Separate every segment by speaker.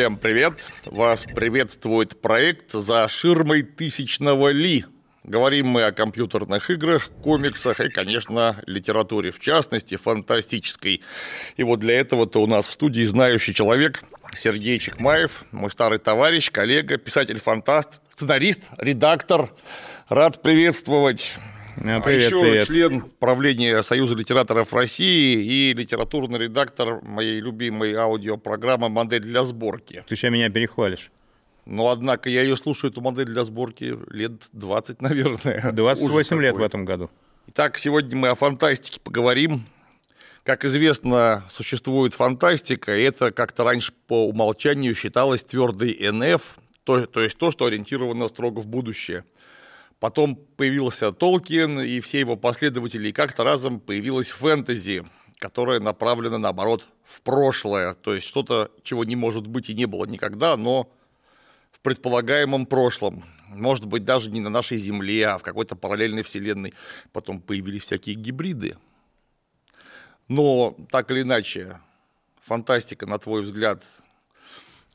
Speaker 1: Всем привет! Вас приветствует проект «За ширмой тысячного Ли». Говорим мы о компьютерных играх, комиксах и, конечно, литературе, в частности, фантастической. И вот для этого-то у нас в студии знающий человек Сергей Чекмаев, мой старый товарищ, коллега, писатель-фантаст, сценарист, редактор. Рад приветствовать.
Speaker 2: А, привет,
Speaker 1: а еще
Speaker 2: привет.
Speaker 1: член правления Союза литераторов России и литературный редактор моей любимой аудиопрограммы «Модель для сборки».
Speaker 2: Ты сейчас меня перехвалишь.
Speaker 1: Но, однако, я ее слушаю, эту модель для сборки, лет 20, наверное.
Speaker 2: 28
Speaker 1: Ужас
Speaker 2: лет в этом году.
Speaker 1: Итак, сегодня мы о фантастике поговорим. Как известно, существует фантастика, и это как-то раньше по умолчанию считалось твердый НФ, то, то есть то, что ориентировано строго в будущее. Потом появился Толкин и все его последователи, и как-то разом появилась фэнтези, которая направлена, наоборот, в прошлое, то есть что-то, чего не может быть и не было никогда, но в предполагаемом прошлом. Может быть, даже не на нашей Земле, а в какой-то параллельной вселенной. Потом появились всякие гибриды. Но так или иначе, фантастика, на твой взгляд,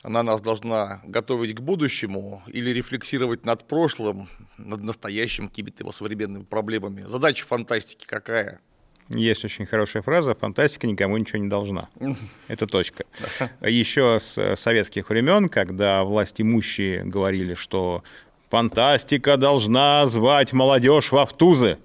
Speaker 1: она нас должна готовить к будущему или рефлексировать над прошлым, над настоящим, какими-то его современными проблемами. Задача фантастики какая?
Speaker 2: Есть очень хорошая фраза «фантастика никому ничего не должна». Это точка. Еще с советских времен, когда власть имущие говорили, что фантастика должна звать молодежь в автузы.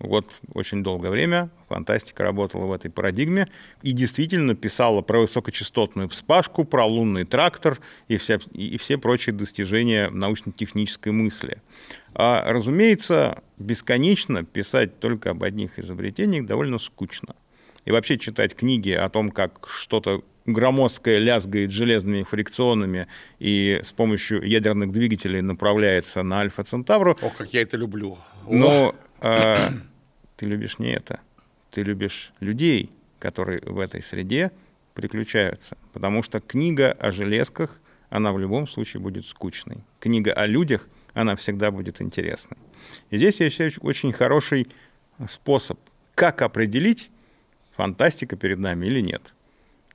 Speaker 2: Вот очень долгое время фантастика работала в этой парадигме и действительно писала про высокочастотную вспашку, про лунный трактор и, вся, и все прочие достижения научно-технической мысли. А, разумеется, бесконечно писать только об одних изобретениях довольно скучно. И вообще читать книги о том, как что-то громоздкое лязгает железными фрикционами и с помощью ядерных двигателей направляется на Альфа Центавру.
Speaker 1: Ох, как я это люблю.
Speaker 2: Но э, ты любишь не это. Ты любишь людей, которые в этой среде приключаются. Потому что книга о железках, она в любом случае будет скучной. Книга о людях, она всегда будет интересной. И здесь есть очень хороший способ, как определить, фантастика перед нами или нет.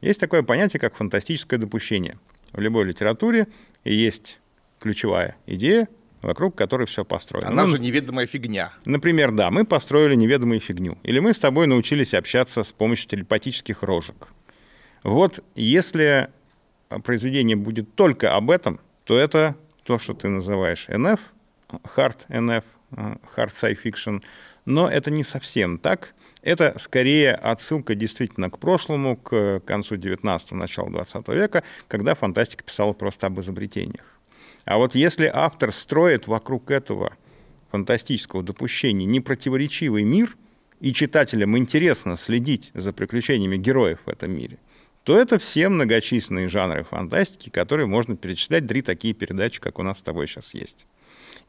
Speaker 2: Есть такое понятие, как фантастическое допущение. В любой литературе есть ключевая идея, вокруг которой все построено.
Speaker 1: Она ну, же неведомая фигня.
Speaker 2: Например, да, мы построили неведомую фигню. Или мы с тобой научились общаться с помощью телепатических рожек. Вот если произведение будет только об этом, то это то, что ты называешь NF, hard NF, hard sci fiction, но это не совсем так. Это скорее отсылка действительно к прошлому, к концу 19-го, началу 20 века, когда фантастика писала просто об изобретениях. А вот если автор строит вокруг этого фантастического допущения непротиворечивый мир, и читателям интересно следить за приключениями героев в этом мире, то это все многочисленные жанры фантастики, которые можно перечислять три такие передачи, как у нас с тобой сейчас есть.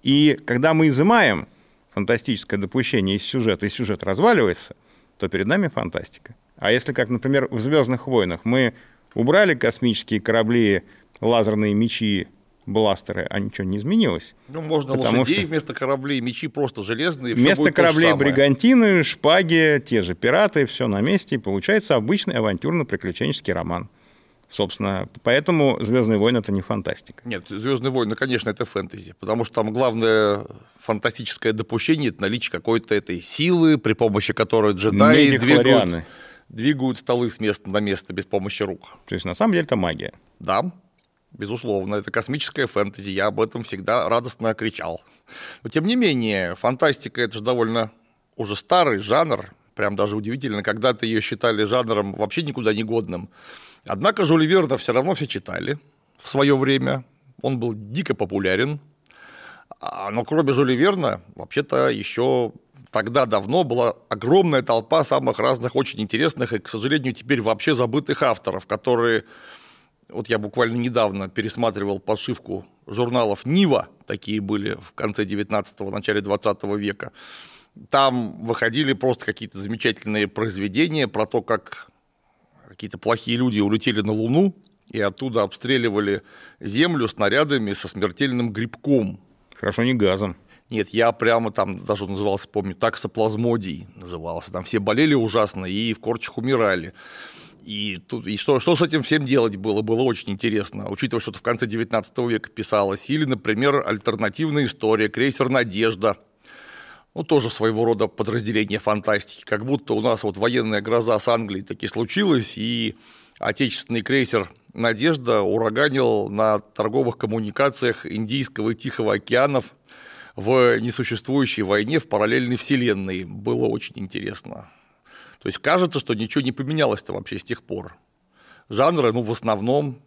Speaker 2: И когда мы изымаем фантастическое допущение из сюжета, и сюжет разваливается, то перед нами фантастика. А если, как, например, в «Звездных войнах» мы убрали космические корабли, лазерные мечи, бластеры, а ничего не изменилось.
Speaker 1: Ну, можно лошадей что... вместо кораблей, мечи просто железные.
Speaker 2: Вместо кораблей бригантины, шпаги, те же пираты, все на месте, и получается обычный авантюрно-приключенческий роман. Собственно, поэтому Звездные войны это не фантастика.
Speaker 1: Нет, Звездные войны, конечно, это фэнтези, потому что там главное фантастическое допущение это наличие какой-то этой силы, при помощи которой джедаи двигают, двигают столы с места на место без помощи рук.
Speaker 2: То есть на самом деле это магия.
Speaker 1: Да, Безусловно, это космическая фэнтези, я об этом всегда радостно кричал. Но тем не менее, фантастика это же довольно уже старый жанр, прям даже удивительно, когда-то ее считали жанром вообще никуда не годным. Однако Жюль Верна все равно все читали в свое время, он был дико популярен, но кроме Жюля Верна, вообще-то еще тогда давно была огромная толпа самых разных очень интересных и, к сожалению, теперь вообще забытых авторов, которые вот я буквально недавно пересматривал подшивку журналов «Нива», такие были в конце 19-го, начале 20 века. Там выходили просто какие-то замечательные произведения про то, как какие-то плохие люди улетели на Луну и оттуда обстреливали Землю снарядами со смертельным грибком.
Speaker 2: Хорошо, не газом.
Speaker 1: Нет, я прямо там даже назывался, помню, таксоплазмодий назывался. Там все болели ужасно и в корчах умирали. И, тут, и что, что с этим всем делать было, было очень интересно, учитывая, что в конце 19 века писалось. Или, например, альтернативная история, крейсер «Надежда», ну, тоже своего рода подразделение фантастики. Как будто у нас вот военная гроза с Англией таки случилась, и отечественный крейсер «Надежда» ураганил на торговых коммуникациях Индийского и Тихого океанов в несуществующей войне в параллельной вселенной. Было очень интересно. То есть кажется, что ничего не поменялось-то вообще с тех пор. Жанры, ну, в основном,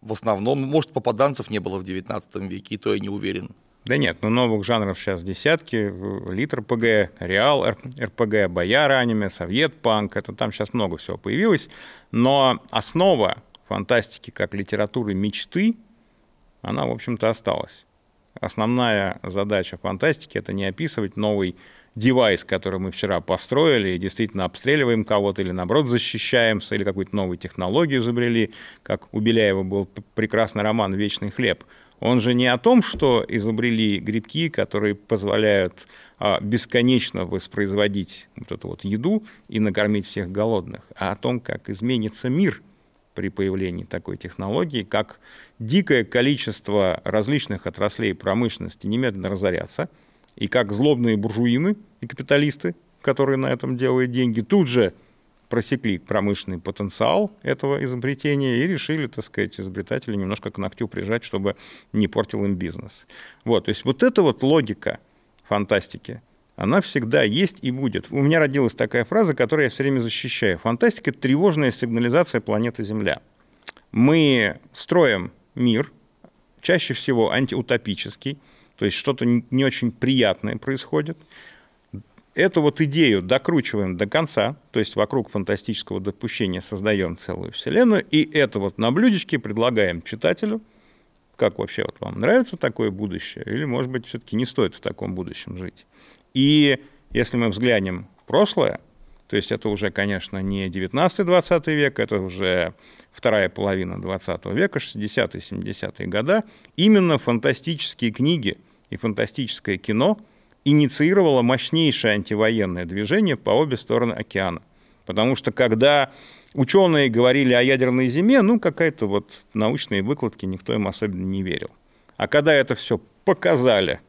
Speaker 1: в основном, может, попаданцев не было в 19 веке, и то я не уверен.
Speaker 2: Да нет, ну новых жанров сейчас десятки. Литр ПГ, Реал РПГ, Бояр аниме, Совет Панк. Это там сейчас много всего появилось. Но основа фантастики как литературы мечты, она, в общем-то, осталась. Основная задача фантастики — это не описывать новый девайс, который мы вчера построили, и действительно обстреливаем кого-то, или наоборот защищаемся, или какую-то новую технологию изобрели, как у Беляева был прекрасный роман «Вечный хлеб», он же не о том, что изобрели грибки, которые позволяют а, бесконечно воспроизводить вот эту вот еду и накормить всех голодных, а о том, как изменится мир при появлении такой технологии, как дикое количество различных отраслей промышленности немедленно разорятся, и как злобные буржуины и капиталисты, которые на этом делают деньги, тут же просекли промышленный потенциал этого изобретения и решили, так сказать, изобретатели немножко к ногтю прижать, чтобы не портил им бизнес. Вот, то есть вот эта вот логика фантастики, она всегда есть и будет. У меня родилась такая фраза, которую я все время защищаю. Фантастика — это тревожная сигнализация планеты Земля. Мы строим мир, чаще всего антиутопический, то есть что-то не очень приятное происходит. Эту вот идею докручиваем до конца, то есть вокруг фантастического допущения создаем целую вселенную, и это вот на блюдечке предлагаем читателю, как вообще вот вам нравится такое будущее, или, может быть, все-таки не стоит в таком будущем жить. И если мы взглянем в прошлое, то есть это уже, конечно, не 19-20 век, это уже вторая половина 20 века, 60-е, 70-е годы, именно фантастические книги и фантастическое кино – инициировало мощнейшее антивоенное движение по обе стороны океана. Потому что когда ученые говорили о ядерной зиме, ну, какая-то вот научные выкладки, никто им особенно не верил. А когда это все показали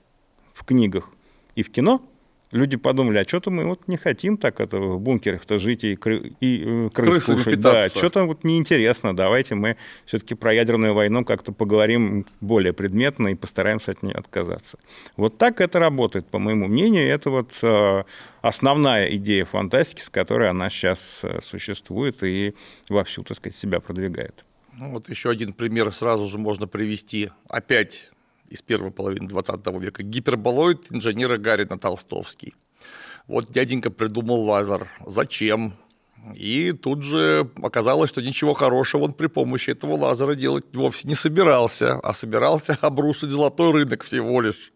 Speaker 2: в книгах и в кино – люди подумали, а что-то мы вот не хотим так это в бункерах-то жить и, кры, и э, крыс Крысами кушать. Питаться. Да, что-то вот неинтересно. Давайте мы все-таки про ядерную войну как-то поговорим более предметно и постараемся от нее отказаться. Вот так это работает, по моему мнению. Это вот э, основная идея фантастики, с которой она сейчас э, существует и вовсю, так сказать, себя продвигает.
Speaker 1: Ну, вот еще один пример сразу же можно привести. Опять из первой половины 20 века, гиперболоид инженера Гарина Толстовский. Вот дяденька придумал лазер. Зачем? И тут же оказалось, что ничего хорошего он при помощи этого лазера делать вовсе не собирался, а собирался обрушить золотой рынок всего лишь.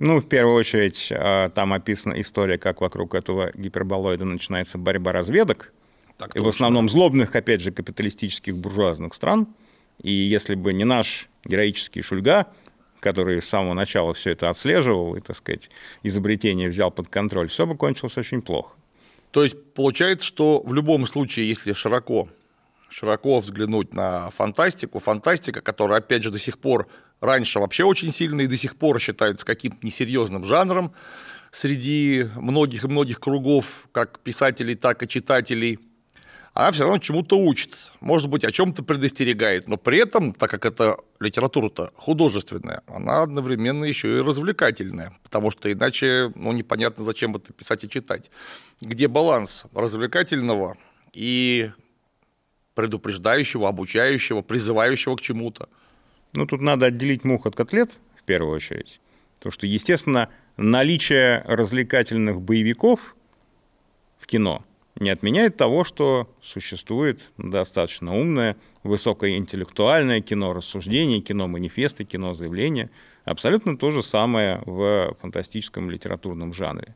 Speaker 2: Ну, в первую очередь, а, там описана история, как вокруг этого гиперболоида начинается борьба разведок. Так и в основном злобных, опять же, капиталистических буржуазных стран. И если бы не наш героический Шульга, который с самого начала все это отслеживал и, так сказать, изобретение взял под контроль, все бы кончилось очень плохо.
Speaker 1: То есть получается, что в любом случае, если широко, широко взглянуть на фантастику, фантастика, которая, опять же, до сих пор раньше вообще очень сильно и до сих пор считается каким-то несерьезным жанром среди многих и многих кругов, как писателей, так и читателей – она все равно чему-то учит, может быть, о чем-то предостерегает, но при этом, так как это литература-то художественная, она одновременно еще и развлекательная, потому что иначе ну, непонятно, зачем это писать и читать. Где баланс развлекательного и предупреждающего, обучающего, призывающего к чему-то?
Speaker 2: Ну, тут надо отделить мух от котлет, в первую очередь. Потому что, естественно, наличие развлекательных боевиков в кино – не отменяет того, что существует достаточно умное, высокоинтеллектуальное кино рассуждение, кино манифесты, кино заявления. Абсолютно то же самое в фантастическом литературном жанре.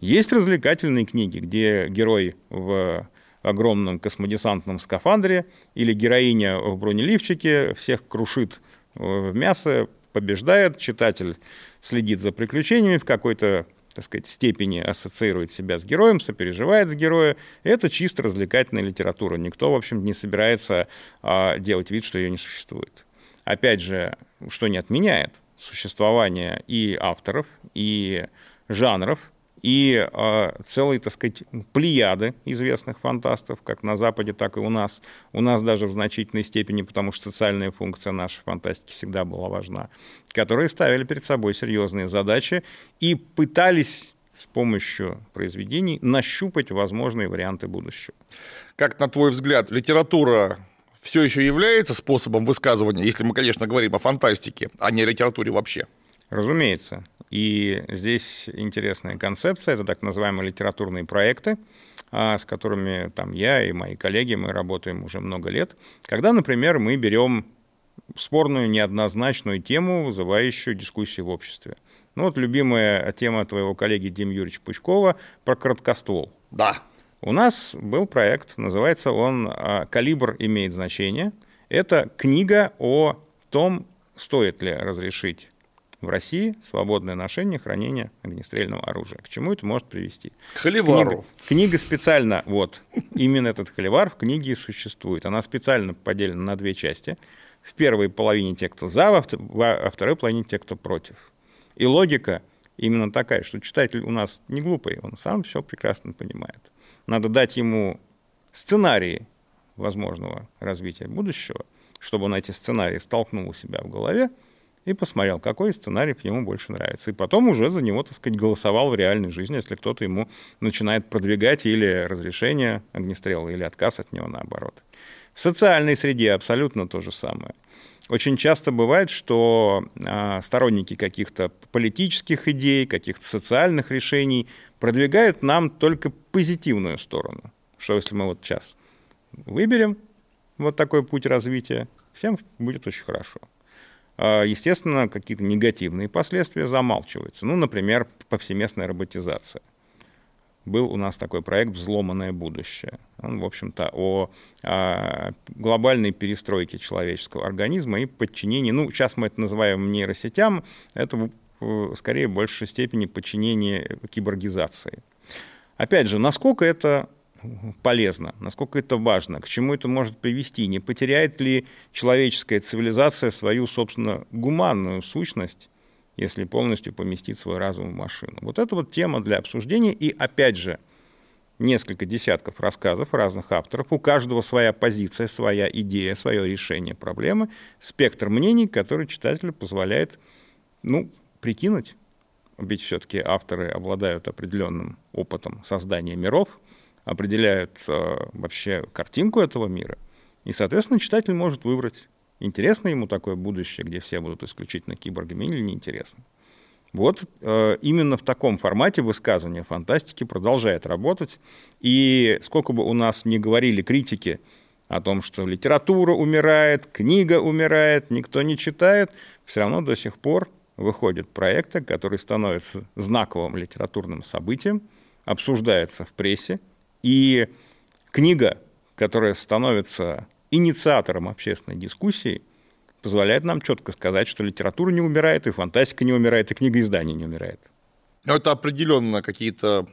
Speaker 2: Есть развлекательные книги, где герой в огромном космодесантном скафандре или героиня в бронеливчике всех крушит в мясо, побеждает, читатель следит за приключениями, в какой-то так сказать, степени ассоциирует себя с героем, сопереживает с героем. Это чисто развлекательная литература. Никто, в общем, не собирается а, делать вид, что ее не существует. Опять же, что не отменяет существование и авторов, и жанров, и э, целой, так сказать, плеяды известных фантастов, как на Западе, так и у нас. У нас даже в значительной степени, потому что социальная функция нашей фантастики всегда была важна, которые ставили перед собой серьезные задачи и пытались с помощью произведений нащупать возможные варианты будущего.
Speaker 1: Как, на твой взгляд, литература все еще является способом высказывания, если мы, конечно, говорим о фантастике, а не о литературе вообще?
Speaker 2: Разумеется. И здесь интересная концепция, это так называемые литературные проекты, а, с которыми там я и мои коллеги, мы работаем уже много лет. Когда, например, мы берем спорную, неоднозначную тему, вызывающую дискуссию в обществе. Ну вот любимая тема твоего коллеги Дим Юрьевича Пучкова про краткоствол.
Speaker 1: Да.
Speaker 2: У нас был проект, называется он а, «Калибр имеет значение». Это книга о том, стоит ли разрешить в России свободное ношение, хранение огнестрельного оружия. К чему это может привести?
Speaker 1: К холивару.
Speaker 2: Книга, книга специально, вот, именно этот холивар в книге существует. Она специально поделена на две части. В первой половине те, кто за, во второй половине те, кто против. И логика именно такая, что читатель у нас не глупый, он сам все прекрасно понимает. Надо дать ему сценарии возможного развития будущего, чтобы он эти сценарии столкнул у себя в голове, и посмотрел, какой сценарий ему больше нравится. И потом уже за него, так сказать, голосовал в реальной жизни, если кто-то ему начинает продвигать или разрешение огнестрела, или отказ от него наоборот. В социальной среде абсолютно то же самое. Очень часто бывает, что а, сторонники каких-то политических идей, каких-то социальных решений продвигают нам только позитивную сторону. Что если мы вот сейчас выберем вот такой путь развития, всем будет очень хорошо. А, естественно, какие-то негативные последствия замалчиваются. Ну, например, повсеместная роботизация. Был у нас такой проект «Взломанное будущее». Он, в общем-то, о, о а, глобальной перестройке человеческого организма и подчинении, ну, сейчас мы это называем нейросетям, это скорее в большей степени подчинение киборгизации. Опять же, насколько это полезно, насколько это важно, к чему это может привести, не потеряет ли человеческая цивилизация свою, собственно, гуманную сущность, если полностью поместит свой разум в машину. Вот это вот тема для обсуждения, и опять же, несколько десятков рассказов разных авторов, у каждого своя позиция, своя идея, свое решение проблемы, спектр мнений, который читателю позволяет, ну, прикинуть, ведь все-таки авторы обладают определенным опытом создания миров, определяют э, вообще картинку этого мира. И, соответственно, читатель может выбрать, интересно ему такое будущее, где все будут исключительно киборгами или неинтересно. Вот э, именно в таком формате высказывания фантастики продолжает работать. И сколько бы у нас ни говорили критики о том, что литература умирает, книга умирает, никто не читает, все равно до сих пор выходят проекты, которые становятся знаковым литературным событием, обсуждается в прессе, и книга, которая становится инициатором общественной дискуссии, позволяет нам четко сказать, что литература не умирает, и фантастика не умирает, и книга издания не умирает.
Speaker 1: Но это определенно какие-то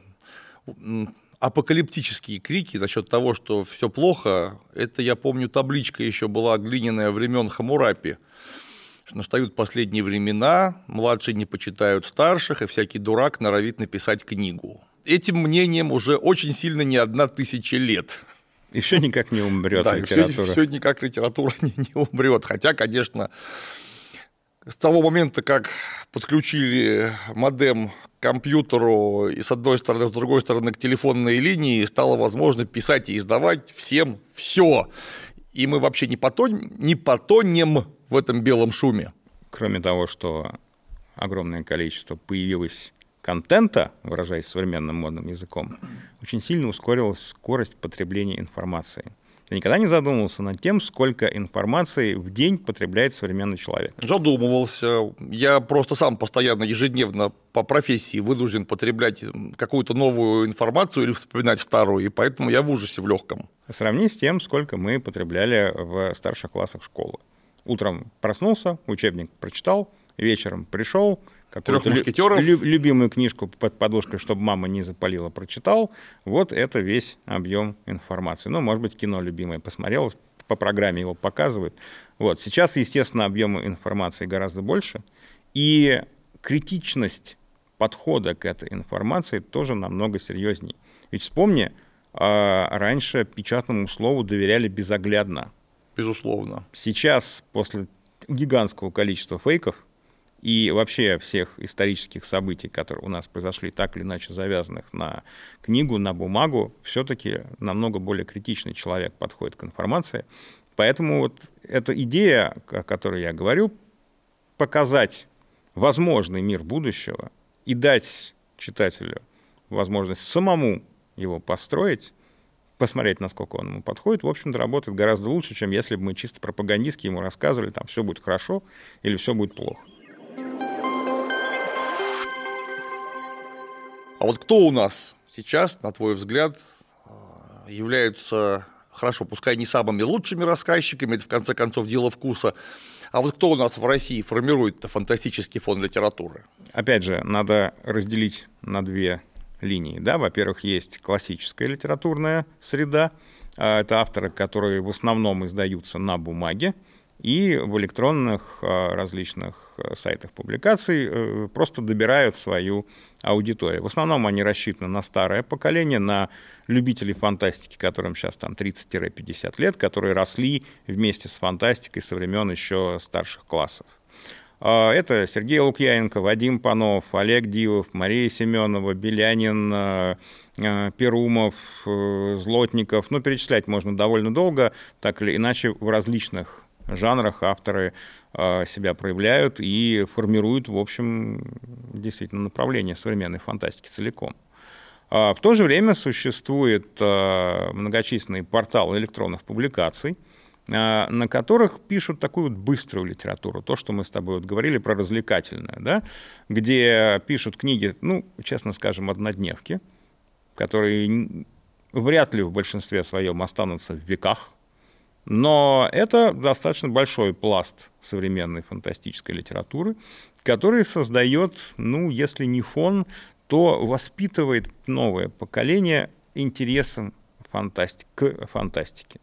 Speaker 1: апокалиптические крики насчет того, что все плохо. Это, я помню, табличка еще была глиняная времен Хамурапи. Настают последние времена, младшие не почитают старших, и всякий дурак норовит написать книгу этим мнением уже очень сильно не одна тысяча лет.
Speaker 2: И все никак не умрет да,
Speaker 1: литература. Все, все никак литература не, не умрет. Хотя, конечно, с того момента, как подключили модем к компьютеру и с одной стороны, с другой стороны к телефонной линии, стало возможно писать и издавать всем все. И мы вообще не, потон, не потонем в этом белом шуме.
Speaker 2: Кроме того, что огромное количество появилось контента, выражаясь современным модным языком, очень сильно ускорилась скорость потребления информации. Ты никогда не задумывался над тем, сколько информации в день потребляет современный человек?
Speaker 1: Задумывался. Я просто сам постоянно, ежедневно по профессии вынужден потреблять какую-то новую информацию или вспоминать старую, и поэтому я в ужасе в легком.
Speaker 2: Сравни с тем, сколько мы потребляли в старших классах школы. Утром проснулся, учебник прочитал, вечером пришел,
Speaker 1: Трех мушкетеров.
Speaker 2: Лю, любимую книжку под подушкой, чтобы мама не запалила, прочитал. Вот это весь объем информации. Ну, может быть, кино любимое посмотрел, по программе его показывают. Вот. Сейчас, естественно, объем информации гораздо больше. И критичность подхода к этой информации тоже намного серьезнее. Ведь вспомни, а, раньше печатному слову доверяли безоглядно.
Speaker 1: Безусловно.
Speaker 2: Сейчас, после гигантского количества фейков и вообще всех исторических событий, которые у нас произошли, так или иначе завязанных на книгу, на бумагу, все-таки намного более критичный человек подходит к информации. Поэтому вот эта идея, о которой я говорю, показать возможный мир будущего и дать читателю возможность самому его построить, посмотреть, насколько он ему подходит, в общем-то, работает гораздо лучше, чем если бы мы чисто пропагандистски ему рассказывали, там, все будет хорошо или все будет плохо.
Speaker 1: А вот кто у нас сейчас, на твой взгляд, являются, хорошо, пускай не самыми лучшими рассказчиками, это в конце концов дело вкуса, а вот кто у нас в России формирует фантастический фон литературы?
Speaker 2: Опять же, надо разделить на две линии. Да? Во-первых, есть классическая литературная среда. А, это авторы, которые в основном издаются на бумаге и в электронных а, различных а, сайтах публикаций э, просто добирают свою аудиторию. В основном они рассчитаны на старое поколение, на любителей фантастики, которым сейчас там 30-50 лет, которые росли вместе с фантастикой со времен еще старших классов. А, это Сергей Лукьяненко, Вадим Панов, Олег Дивов, Мария Семенова, Белянин, а, Перумов, э, Злотников. Ну, перечислять можно довольно долго, так или иначе в различных жанрах авторы себя проявляют и формируют, в общем, действительно направление современной фантастики целиком. В то же время существует многочисленный портал электронных публикаций – а, на которых пишут такую вот быструю литературу, то, что мы с тобой вот говорили про развлекательное, да, где пишут книги, ну, честно скажем, однодневки, которые вряд ли в большинстве своем останутся в веках, но это достаточно большой пласт современной фантастической литературы, который создает, ну, если не фон, то воспитывает новое поколение интересом фантастик, к фантастике.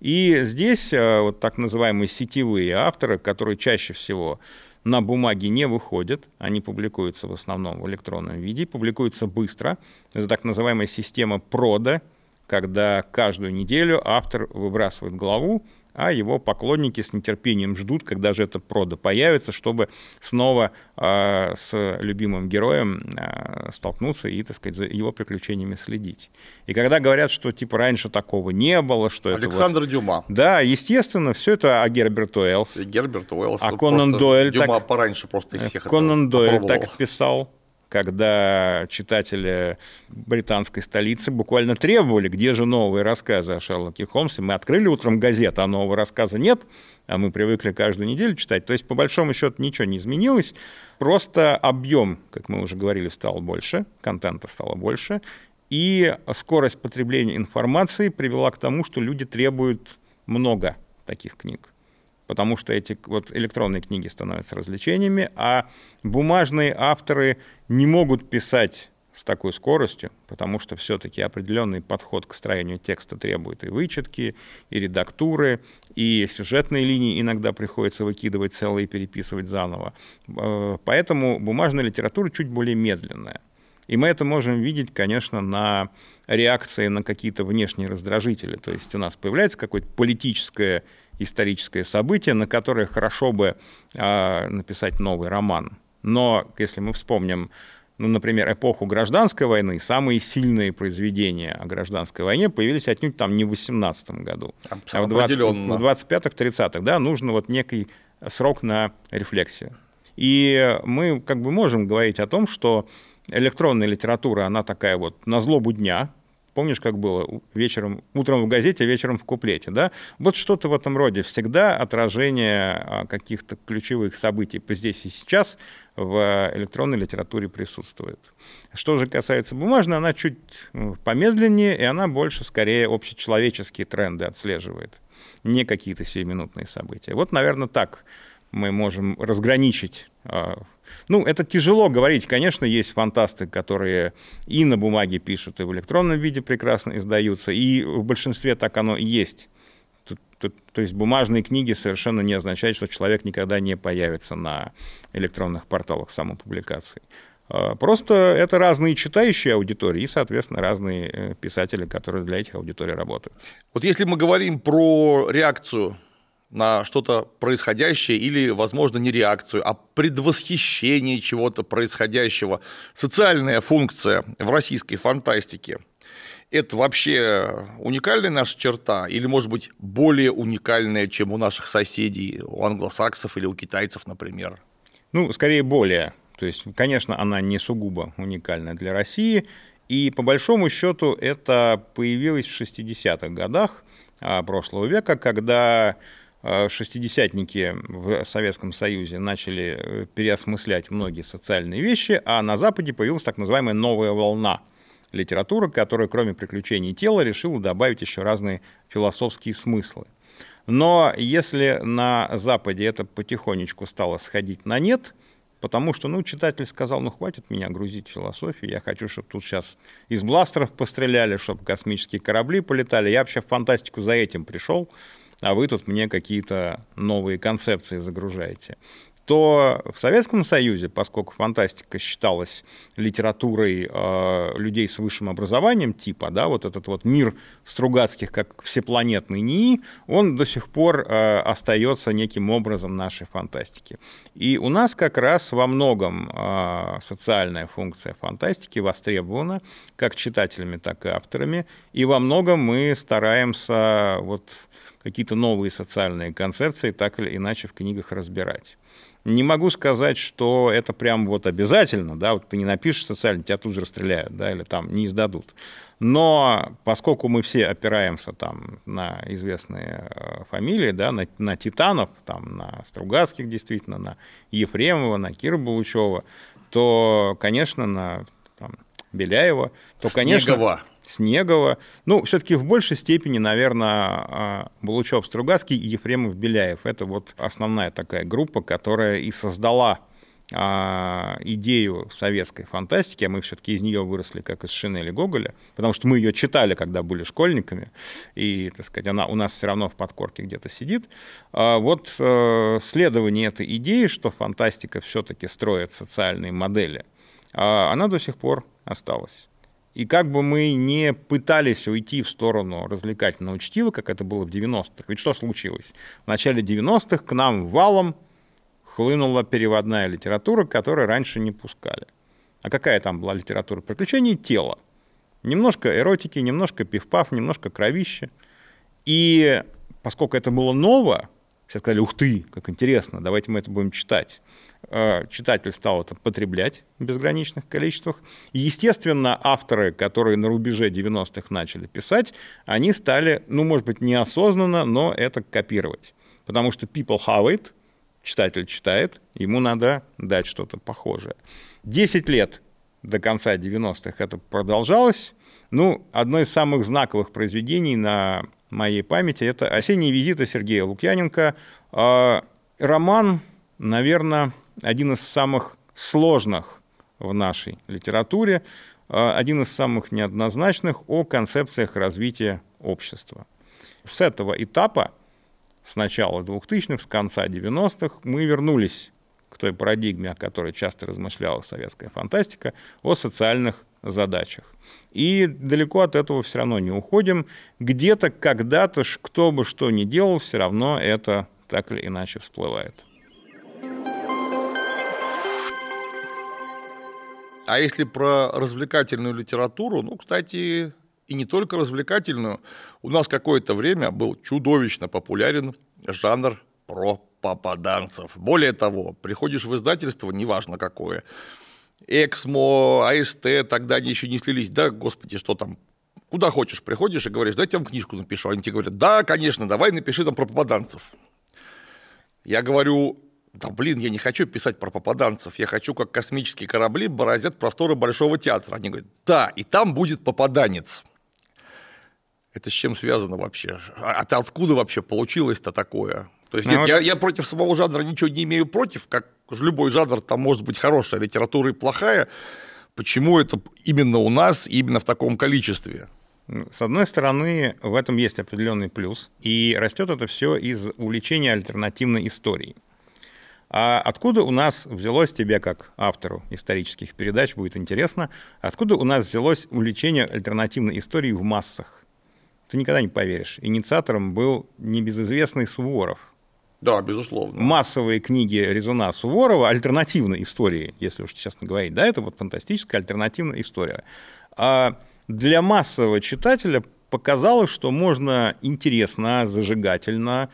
Speaker 2: И здесь э, вот так называемые сетевые авторы, которые чаще всего на бумаге не выходят, они публикуются в основном в электронном виде, публикуются быстро. Это так называемая система прода, когда каждую неделю автор выбрасывает главу, а его поклонники с нетерпением ждут, когда же эта прода появится, чтобы снова э, с любимым героем э, столкнуться и, так сказать, за его приключениями следить. И когда говорят, что типа раньше такого не было, что
Speaker 1: Александр
Speaker 2: это вот...
Speaker 1: Дюма.
Speaker 2: Да, естественно, все это о Герберт Уэллс.
Speaker 1: И Герберт Уэллс.
Speaker 2: А Конан Дойль
Speaker 1: Дюма
Speaker 2: так...
Speaker 1: пораньше просто их всех
Speaker 2: Конан Дойль так писал когда читатели британской столицы буквально требовали, где же новые рассказы о Шерлоке Холмсе. Мы открыли утром газету, а нового рассказа нет, а мы привыкли каждую неделю читать. То есть, по большому счету, ничего не изменилось. Просто объем, как мы уже говорили, стал больше, контента стало больше, и скорость потребления информации привела к тому, что люди требуют много таких книг потому что эти вот электронные книги становятся развлечениями, а бумажные авторы не могут писать с такой скоростью, потому что все-таки определенный подход к строению текста требует и вычетки, и редактуры, и сюжетные линии иногда приходится выкидывать целые и переписывать заново. Э, поэтому бумажная литература чуть более медленная. И мы это можем видеть, конечно, на реакции на какие-то внешние раздражители. То есть у нас появляется какое-то политическое историческое событие, на которое хорошо бы э, написать новый роман. Но если мы вспомним, ну, например, эпоху гражданской войны, самые сильные произведения о гражданской войне появились отнюдь там не в 18 году, а в, 20, в 25-30-х. Да, нужно вот некий срок на рефлексию. И мы как бы можем говорить о том, что электронная литература, она такая вот на злобу дня, Помнишь, как было вечером, утром в газете, вечером в куплете, да? Вот что-то в этом роде. Всегда отражение а, каких-то ключевых событий здесь и сейчас в электронной литературе присутствует. Что же касается бумажной, она чуть помедленнее, и она больше, скорее, общечеловеческие тренды отслеживает, не какие-то сиюминутные события. Вот, наверное, так мы можем разграничить а, ну, это тяжело говорить. Конечно, есть фантасты, которые и на бумаге пишут, и в электронном виде прекрасно издаются, и в большинстве так оно и есть. То, есть бумажные книги совершенно не означают, что человек никогда не появится на электронных порталах самопубликаций. А, просто это разные читающие аудитории и, соответственно, разные э, писатели, которые для этих аудиторий работают.
Speaker 1: Вот если мы говорим про реакцию на что-то происходящее или, возможно, не реакцию, а предвосхищение чего-то происходящего, социальная функция в российской фантастике – это вообще уникальная наша черта или, может быть, более уникальная, чем у наших соседей, у англосаксов или у китайцев, например?
Speaker 2: Ну, скорее более. То есть, конечно, она не сугубо уникальна для России, и по большому счету это появилось в 60-х годах а, прошлого века, когда шестидесятники в Советском Союзе начали э, переосмыслять многие социальные вещи, а на Западе появилась так называемая новая волна литературы, которая, кроме приключений тела, решила добавить еще разные философские смыслы. Но если на Западе это потихонечку стало сходить на нет, потому что, ну, читатель сказал, ну, хватит меня грузить философию, я хочу, чтобы тут сейчас из бластеров постреляли, чтобы космические корабли полетали. Я вообще в фантастику за этим пришел, а вы тут мне какие-то новые концепции загружаете то в Советском Союзе, поскольку фантастика считалась литературой э, людей с высшим образованием типа, да, вот этот вот мир Стругацких как всепланетный НИИ, он до сих пор э, остается неким образом нашей фантастики. И у нас как раз во многом э, социальная функция фантастики востребована как читателями, так и авторами, и во многом мы стараемся вот какие-то новые социальные концепции так или иначе в книгах разбирать. Не могу сказать, что это прям вот обязательно, да, вот ты не напишешь социально, тебя тут же расстреляют, да, или там не издадут. Но поскольку мы все опираемся там на известные э, фамилии, да, на, на Титанов, там, на Стругацких действительно, на Ефремова, на Кира Булучева, то, конечно, на там, Беляева, то, конечно... Снегова. Ну, все-таки в большей степени, наверное, а, Булучев, Стругацкий и Ефремов, Беляев. Это вот основная такая группа, которая и создала а, идею советской фантастики, а мы все-таки из нее выросли, как из Шинели Гоголя, потому что мы ее читали, когда были школьниками, и, так сказать, она у нас все равно в подкорке где-то сидит. А вот э, следование этой идеи, что фантастика все-таки строит социальные модели, она до сих пор осталась. И как бы мы не пытались уйти в сторону развлекательного чтива, как это было в 90-х, ведь что случилось? В начале 90-х к нам валом хлынула переводная литература, которую раньше не пускали. А какая там была литература приключений? Тело. Немножко эротики, немножко пивпав, немножко кровище. И поскольку это было ново, все сказали, ух ты, как интересно, давайте мы это будем читать. Э, читатель стал это потреблять в безграничных количествах. Естественно, авторы, которые на рубеже 90-х начали писать, они стали, ну, может быть, неосознанно, но это копировать. Потому что people have it, читатель читает, ему надо дать что-то похожее. Десять лет до конца 90-х это продолжалось. Ну, одно из самых знаковых произведений на моей памяти это «Осенние визиты» Сергея Лукьяненко. Э, роман, наверное, один из самых сложных в нашей литературе, а, один из самых неоднозначных о концепциях развития общества. С этого этапа, с начала 2000-х, с конца 90-х, мы вернулись к той парадигме, о которой часто размышляла советская фантастика, о социальных задачах. И далеко от этого все равно не уходим. Где-то, когда-то, кто бы что ни делал, все равно это так или иначе всплывает.
Speaker 1: А если про развлекательную литературу, ну, кстати, и не только развлекательную, у нас какое-то время был чудовищно популярен жанр про попаданцев. Более того, приходишь в издательство, неважно какое, Эксмо, АСТ, тогда они еще не слились, да, господи, что там, куда хочешь, приходишь и говоришь, дайте я вам книжку напишу. Они тебе говорят, да, конечно, давай напиши там про попаданцев. Я говорю, да блин, я не хочу писать про попаданцев, я хочу, как космические корабли бороздят просторы Большого театра. Они говорят, да, и там будет попаданец. Это с чем связано вообще? А, а ты откуда вообще получилось-то такое? То есть ну, нет, вот... я, я против самого жанра ничего не имею против, как любой жанр, там может быть хорошая литература и плохая. Почему это именно у нас, именно в таком количестве?
Speaker 2: С одной стороны, в этом есть определенный плюс, и растет это все из увлечения альтернативной историей. А откуда у нас взялось тебе, как автору исторических передач, будет интересно, откуда у нас взялось увлечение альтернативной историей в массах? Ты никогда не поверишь. Инициатором был небезызвестный Суворов.
Speaker 1: Да, безусловно.
Speaker 2: Массовые книги Резуна Суворова, альтернативной истории, если уж честно говорить, да, это вот фантастическая альтернативная история. А для массового читателя показалось, что можно интересно, зажигательно,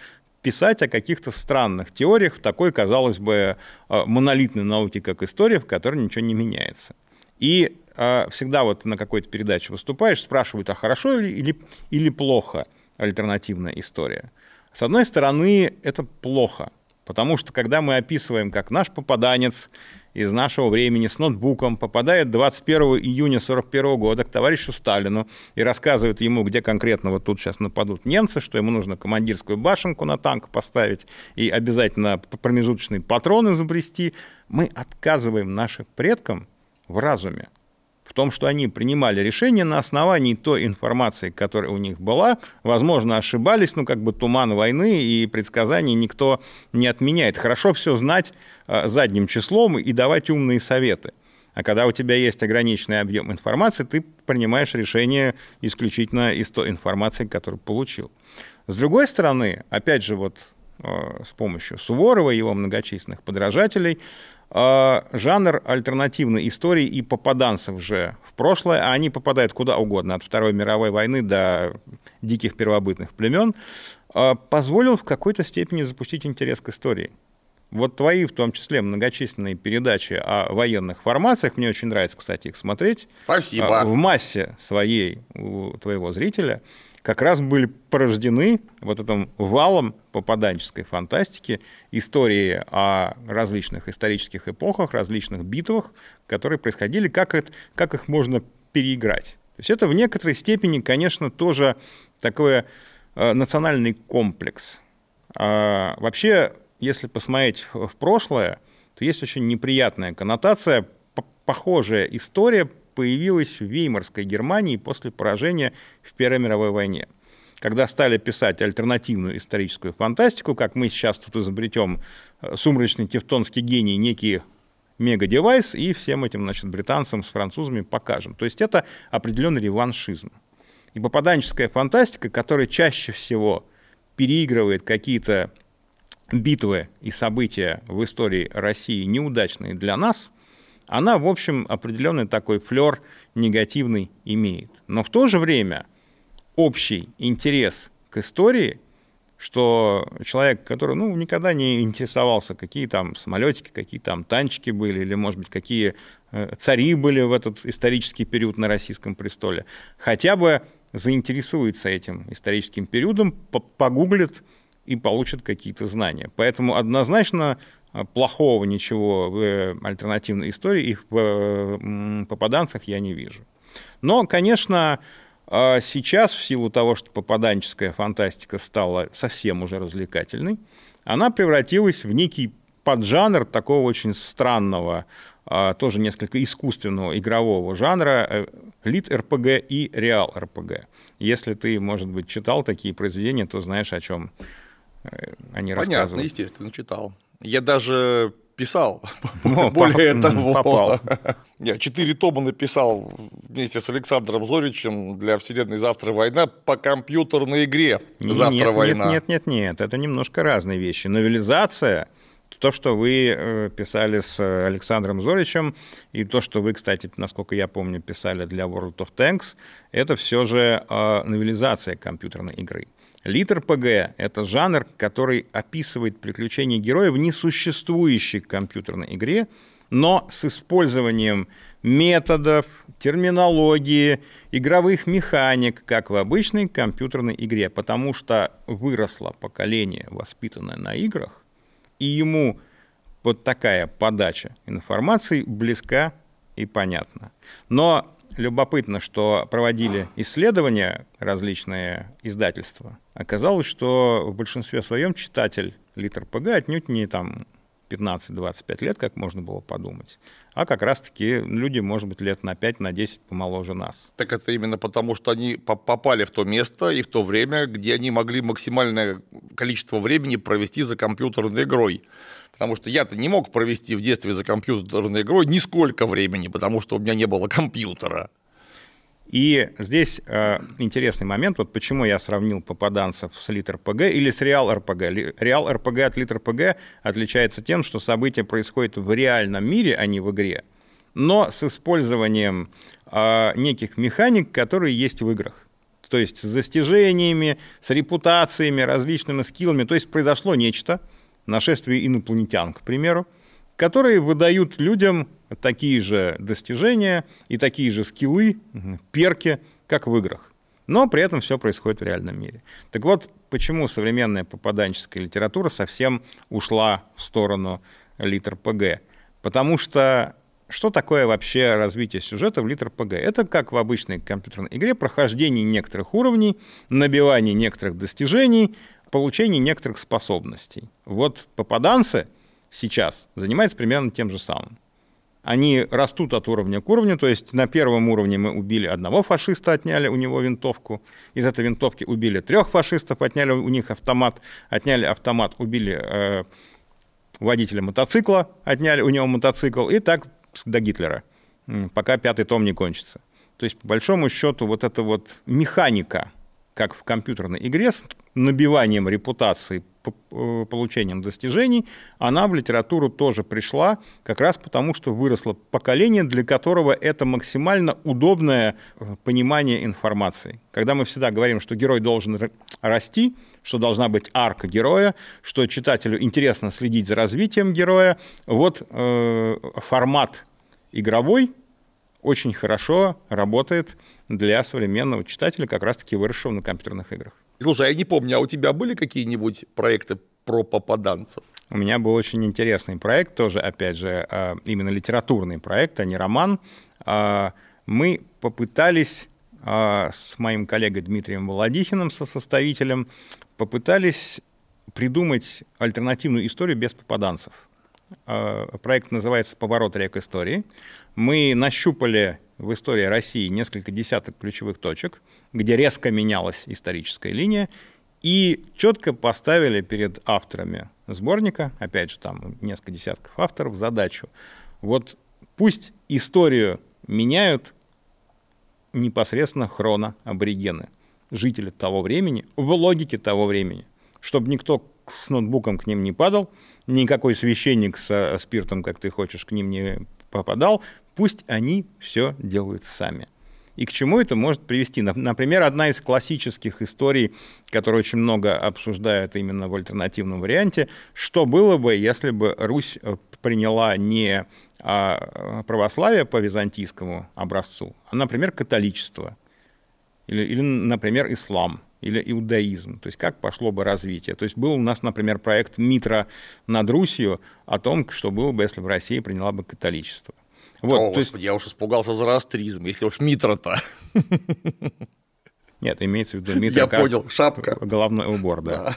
Speaker 2: писать о каких-то странных теориях в такой, казалось бы, э, монолитной науке, как история, в которой ничего не меняется. И э, всегда вот на какой-то передаче выступаешь, спрашивают, а хорошо или, или плохо альтернативная история. С одной стороны, это плохо, потому что когда мы описываем, как наш попаданец из нашего времени с ноутбуком попадает 21 июня 1941 года к товарищу Сталину и рассказывает ему, где конкретно вот тут сейчас нападут немцы, что ему нужно командирскую башенку на танк поставить и обязательно промежуточный патрон изобрести, мы отказываем нашим предкам в разуме том, что они принимали решения на основании той информации, которая у них была. Возможно, ошибались, но как бы туман войны и предсказаний никто не отменяет. Хорошо все знать э, задним числом и давать умные советы. А когда у тебя есть ограниченный объем информации, ты принимаешь решение исключительно из той информации, которую получил. С другой стороны, опять же, вот с помощью Суворова и его многочисленных подражателей, а, жанр альтернативной истории и попаданцев же в прошлое, а они попадают куда угодно, от Второй мировой войны до диких первобытных племен, а, позволил в какой-то степени запустить интерес к истории. Вот твои, в том числе, многочисленные передачи о военных формациях, мне очень нравится, кстати, их смотреть.
Speaker 1: Спасибо.
Speaker 2: В массе своей у твоего зрителя как раз были порождены вот этим валом попаданческой фантастики, истории о различных исторических эпохах, различных битвах, которые происходили, как, это, как их можно переиграть. То есть это в некоторой степени, конечно, тоже такой э, национальный комплекс. А, вообще, если посмотреть в прошлое, то есть очень неприятная коннотация, похожая история появилась в Веймарской Германии после поражения в Первой мировой войне. Когда стали писать альтернативную историческую фантастику, как мы сейчас тут изобретем э, сумрачный тевтонский гений, некий мега-девайс, и всем этим, значит, британцам с французами покажем. То есть это определенный реваншизм. И попаданческая фантастика, которая чаще всего переигрывает какие-то битвы и события в истории России неудачные для нас, она, в общем, определенный такой флер негативный имеет. Но в то же время общий интерес к истории, что человек, который ну, никогда не интересовался, какие там самолетики, какие там танчики были, или, может быть, какие э, цари были в этот исторический период на российском престоле, хотя бы заинтересуется этим историческим периодом, погуглит и получит какие-то знания. Поэтому однозначно плохого ничего в э, альтернативной истории и в э, попаданцах я не вижу. Но, конечно, сейчас, в силу того, что попаданческая фантастика стала совсем уже развлекательной, она превратилась в некий поджанр такого очень странного, тоже несколько искусственного игрового жанра лид-РПГ и реал-РПГ. Если ты, может быть, читал такие произведения, то знаешь, о чем они
Speaker 1: Понятно, естественно, читал. Я даже писал. Ну, Более поп- того, попал. я четыре тома написал вместе с Александром Зоричем для «Вселенной завтра война» по компьютерной игре «Завтра
Speaker 2: нет,
Speaker 1: война».
Speaker 2: Нет, нет, нет, нет, это немножко разные вещи. Новелизация то, что вы э, писали с Александром Зоричем, и то, что вы, кстати, насколько я помню, писали для World of Tanks, это все же э, новелизация компьютерной игры. Литр ПГ — это жанр, который описывает приключения героя в несуществующей компьютерной игре, но с использованием методов, терминологии, игровых механик, как в обычной компьютерной игре, потому что выросло поколение, воспитанное на играх, и ему вот такая подача информации близка и понятна. Но любопытно, что проводили исследования различные издательства. Оказалось, что в большинстве своем читатель литр ПГ отнюдь не там 15-25 лет, как можно было подумать, а как раз-таки люди, может быть, лет на 5, на 10 помоложе нас.
Speaker 1: Так это именно потому, что они попали в то место и в то время, где они могли максимальное количество времени провести за компьютерной игрой. Потому что я-то не мог провести в детстве за компьютерной игрой нисколько времени, потому что у меня не было компьютера.
Speaker 2: И здесь э, интересный момент, вот почему я сравнил попаданцев с Литр ПГ или с Реал РПГ. Реал РПГ от Литр ПГ отличается тем, что события происходят в реальном мире, а не в игре, но с использованием э, неких механик, которые есть в играх. То есть с достижениями, с репутациями, различными скиллами. То есть произошло нечто, нашествие инопланетян, к примеру, которые выдают людям такие же достижения и такие же скиллы, перки, как в играх. Но при этом все происходит в реальном мире. Так вот, почему современная попаданческая литература совсем ушла в сторону литр ПГ? Потому что что такое вообще развитие сюжета в литр ПГ? Это как в обычной компьютерной игре прохождение некоторых уровней, набивание некоторых достижений, получение некоторых способностей. Вот попаданцы сейчас занимаются примерно тем же самым. Они растут от уровня к уровню, то есть на первом уровне мы убили одного фашиста, отняли у него винтовку, из этой винтовки убили трех фашистов, отняли у них автомат, отняли автомат, убили э, водителя мотоцикла, отняли у него мотоцикл, и так до Гитлера, пока пятый том не кончится. То есть, по большому счету, вот эта вот механика, как в компьютерной игре, с набиванием репутации Э, получением достижений, она в литературу тоже пришла, как раз потому, что выросло поколение, для которого это максимально удобное э, понимание информации. Когда мы всегда говорим, что герой должен расти, что должна быть арка героя, что читателю интересно следить за развитием героя, вот э, формат игровой очень хорошо работает для современного читателя, как раз-таки выросшего на компьютерных играх.
Speaker 1: Слушай, а я не помню, а у тебя были какие-нибудь проекты про попаданцев?
Speaker 2: У меня был очень интересный проект, тоже, опять же, а, именно литературный проект, а не роман. А, мы попытались с моим коллегой Дмитрием Володихиным, со составителем, попытались придумать альтернативную историю без попаданцев. Проект называется «Поворот рек истории». Мы нащупали в истории России несколько десяток ключевых точек, где резко менялась историческая линия, и четко поставили перед авторами сборника, опять же, там несколько десятков авторов, задачу. Вот пусть историю меняют непосредственно хроно-аборигены, жители того времени, в логике того времени, чтобы никто с ноутбуком к ним не падал, никакой священник со спиртом, как ты хочешь, к ним не попадал, Пусть они все делают сами. И к чему это может привести? Например, одна из классических историй, которую очень много обсуждают именно в альтернативном варианте, что было бы, если бы Русь э, приняла не а, православие по византийскому образцу, а, например, католичество, или, или, например, ислам, или иудаизм. То есть как пошло бы развитие. То есть был у нас, например, проект Митра над Русью о том, что было бы, если бы Россия приняла бы католичество.
Speaker 1: Вот, О, господи, есть... я уж испугался за растризм, если уж Митра-то.
Speaker 2: Нет, имеется в виду Митра
Speaker 1: Я понял, шапка.
Speaker 2: Головной убор, да. да.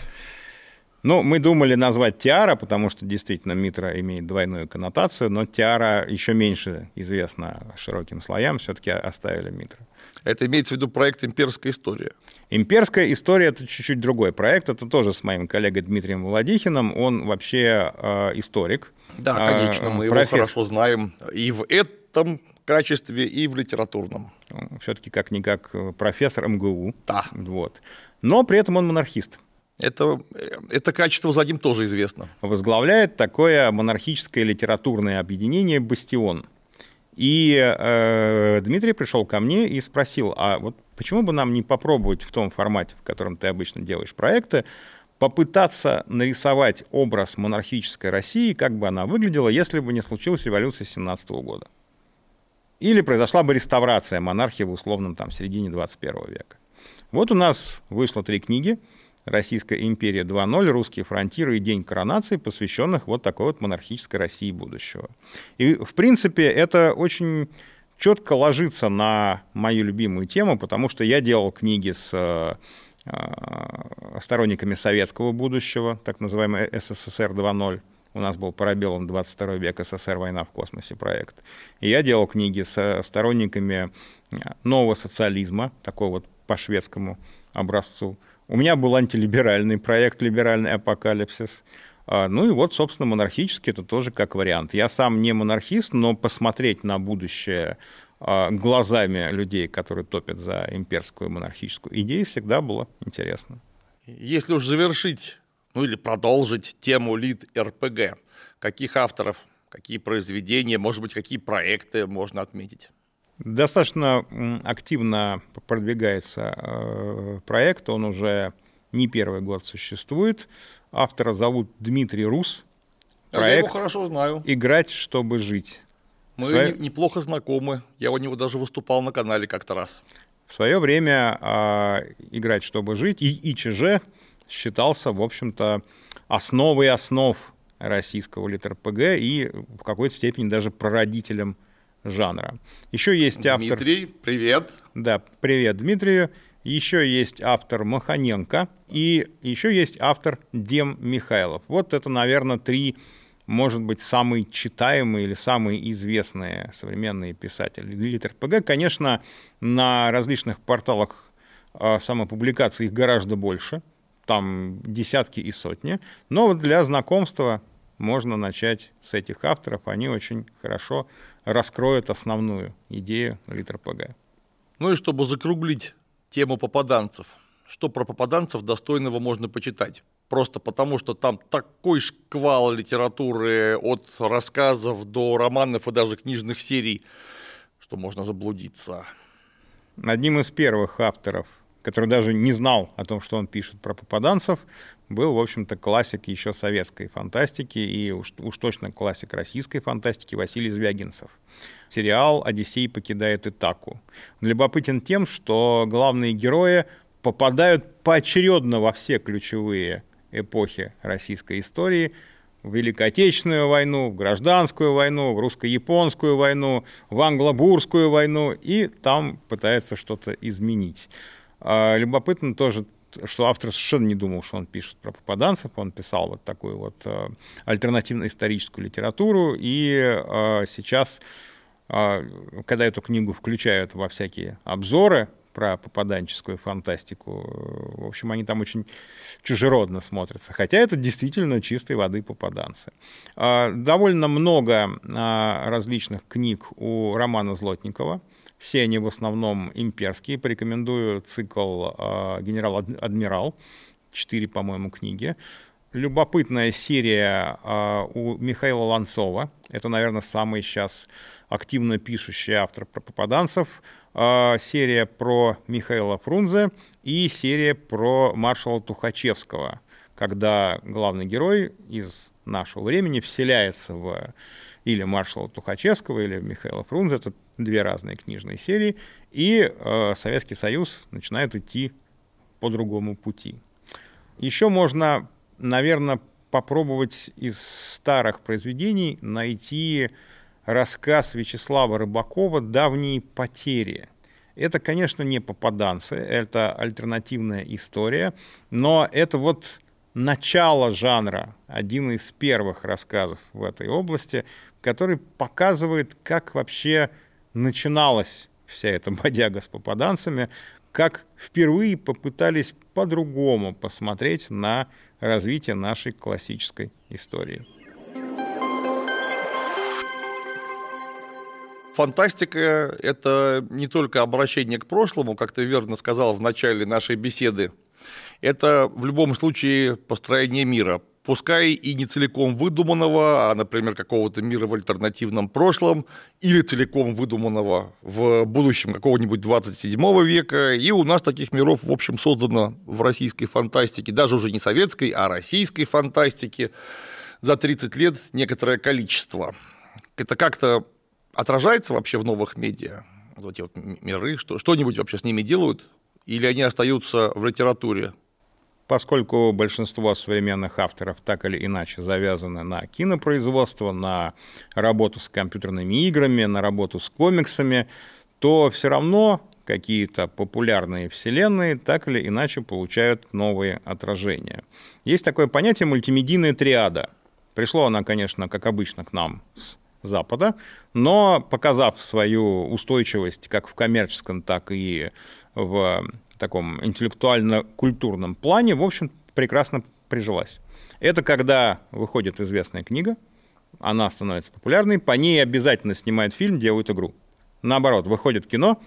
Speaker 2: Ну, мы думали назвать тиара, потому что действительно Митра имеет двойную коннотацию, но тиара еще меньше известна широким слоям, все-таки оставили Митра.
Speaker 1: Это имеется в виду проект «Имперская история».
Speaker 2: «Имперская история» — это чуть-чуть другой проект. Это тоже с моим коллегой Дмитрием Владихиным. Он вообще э, историк.
Speaker 1: Да, конечно, а, мы его хорошо знаем и в этом качестве, и в литературном.
Speaker 2: Все-таки как-никак профессор МГУ.
Speaker 1: Да.
Speaker 2: Вот. Но при этом он монархист.
Speaker 1: Это, это качество за ним тоже известно.
Speaker 2: Возглавляет такое монархическое литературное объединение «Бастион». И э, Дмитрий пришел ко мне и спросил, а вот почему бы нам не попробовать в том формате, в котором ты обычно делаешь проекты, попытаться нарисовать образ монархической России, как бы она выглядела, если бы не случилась революция 17 года. Или произошла бы реставрация монархии в условном там, середине 21 века. Вот у нас вышло три книги «Российская империя 2.0», «Русские фронтиры» и «День коронации», посвященных вот такой вот монархической России будущего. И, в принципе, это очень четко ложится на мою любимую тему, потому что я делал книги с сторонниками советского будущего, так называемый СССР 2.0. У нас был парабеллум 22 век СССР «Война в космосе» проект. И я делал книги со сторонниками нового социализма, такой вот по шведскому образцу. У меня был антилиберальный проект «Либеральный апокалипсис». А, ну и вот, собственно, монархический это тоже как вариант. Я сам не монархист, но посмотреть на будущее а, глазами людей, которые топят за имперскую монархическую идею, всегда было интересно.
Speaker 1: Если уж завершить, ну или продолжить тему лид РПГ, каких авторов, какие произведения, может быть, какие проекты можно отметить?
Speaker 2: Достаточно активно продвигается э, проект, он уже не первый год существует. Автора зовут Дмитрий Рус.
Speaker 1: Проект а я его хорошо знаю.
Speaker 2: «Играть, чтобы жить».
Speaker 1: Мы свое... неплохо знакомы. Я у него даже выступал на канале как-то раз.
Speaker 2: В свое время э, «Играть, чтобы жить» и ИЧЖ считался, в общем-то, основой основ российского литр-ПГ и в какой-то степени даже прародителем жанра. Еще есть
Speaker 1: Дмитрий, автор... Дмитрий, привет.
Speaker 2: Да, привет Дмитрию. Еще есть автор Маханенко и еще есть автор Дем Михайлов. Вот это, наверное, три, может быть, самые читаемые или самые известные современные писатели литр ПГ. Конечно, на различных порталах а, самопубликаций их гораздо больше, там десятки и сотни, но вот для знакомства можно начать с этих авторов, они очень хорошо раскроют основную идею литр ПГ.
Speaker 1: Ну и чтобы закруглить тему попаданцев, что про попаданцев достойного можно почитать? Просто потому, что там такой шквал литературы от рассказов до романов и даже книжных серий, что можно заблудиться.
Speaker 2: Одним из первых авторов, который даже не знал о том, что он пишет про попаданцев, был, в общем-то, классик еще советской фантастики и уж, уж точно классик российской фантастики Василий Звягинцев. Сериал «Одиссей покидает Итаку». любопытен тем, что главные герои попадают поочередно во все ключевые эпохи российской истории – в Великой Отечественную войну, в Гражданскую войну, в Русско-Японскую войну, в Англобурскую войну, и там пытается что-то изменить. А любопытно тоже что автор совершенно не думал, что он пишет про попаданцев, он писал вот такую вот э, альтернативно-историческую литературу, и э, сейчас, э, когда эту книгу включают во всякие обзоры про попаданческую фантастику, э, в общем, они там очень чужеродно смотрятся, хотя это действительно чистой воды попаданцы. Э, довольно много э, различных книг у Романа Злотникова, все они в основном имперские. Порекомендую цикл э, «Генерал-адмирал». Четыре, по-моему, книги. Любопытная серия э, у Михаила Ланцова. Это, наверное, самый сейчас активно пишущий автор про попаданцев. Э, серия про Михаила Фрунзе и серия про маршала Тухачевского, когда главный герой из нашего времени вселяется в или маршала Тухачевского, или Михаила Фрунзе. Это две разные книжные серии, и э, Советский Союз начинает идти по другому пути. Еще можно, наверное, попробовать из старых произведений найти рассказ Вячеслава Рыбакова «Давние потери». Это, конечно, не попаданцы, это альтернативная история, но это вот начало жанра, один из первых рассказов в этой области, который показывает, как вообще начиналась вся эта бодяга с попаданцами, как впервые попытались по-другому посмотреть на развитие нашей классической истории.
Speaker 1: Фантастика — это не только обращение к прошлому, как ты верно сказал в начале нашей беседы, это в любом случае построение мира, пускай и не целиком выдуманного, а, например, какого-то мира в альтернативном прошлом, или целиком выдуманного в будущем какого-нибудь 27 века. И у нас таких миров, в общем, создано в российской фантастике, даже уже не советской, а российской фантастике за 30 лет некоторое количество. Это как-то отражается вообще в новых медиа? Вот эти вот миры, что, что-нибудь вообще с ними делают? Или они остаются в литературе
Speaker 2: поскольку большинство современных авторов так или иначе завязаны на кинопроизводство, на работу с компьютерными играми, на работу с комиксами, то все равно какие-то популярные вселенные так или иначе получают новые отражения. Есть такое понятие мультимедийная триада. Пришло она, конечно, как обычно, к нам с Запада, но показав свою устойчивость как в коммерческом, так и в таком интеллектуально-культурном плане, в общем, прекрасно прижилась. Это когда выходит известная книга, она становится популярной, по ней обязательно снимают фильм, делают игру. Наоборот, выходит кино,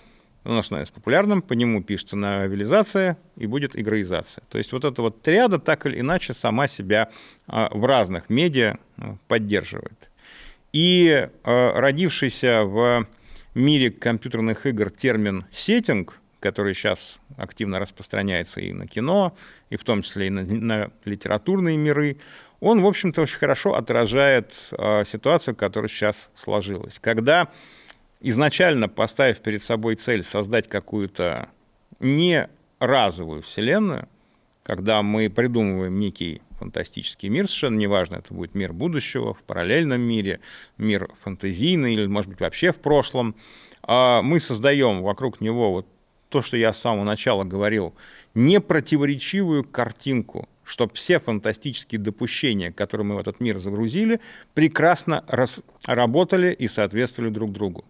Speaker 2: оно становится популярным, по нему пишется новелизация и будет игроизация. То есть вот эта вот триада так или иначе сама себя а, в разных медиа а, поддерживает. И а, родившийся в мире компьютерных игр термин «сеттинг», который сейчас активно распространяется и на кино, и в том числе и на, на литературные миры, он, в общем-то, очень хорошо отражает ситуацию, которая сейчас сложилась. Когда изначально поставив перед собой цель создать какую-то не разовую вселенную, когда мы придумываем некий фантастический мир, совершенно неважно, это будет мир будущего, в параллельном мире, мир фантазийный или, может быть, вообще в прошлом, а мы создаем вокруг него вот то, что я с самого начала говорил, непротиворечивую картинку, чтобы все фантастические допущения, которые мы в этот мир загрузили, прекрасно работали и соответствовали друг другу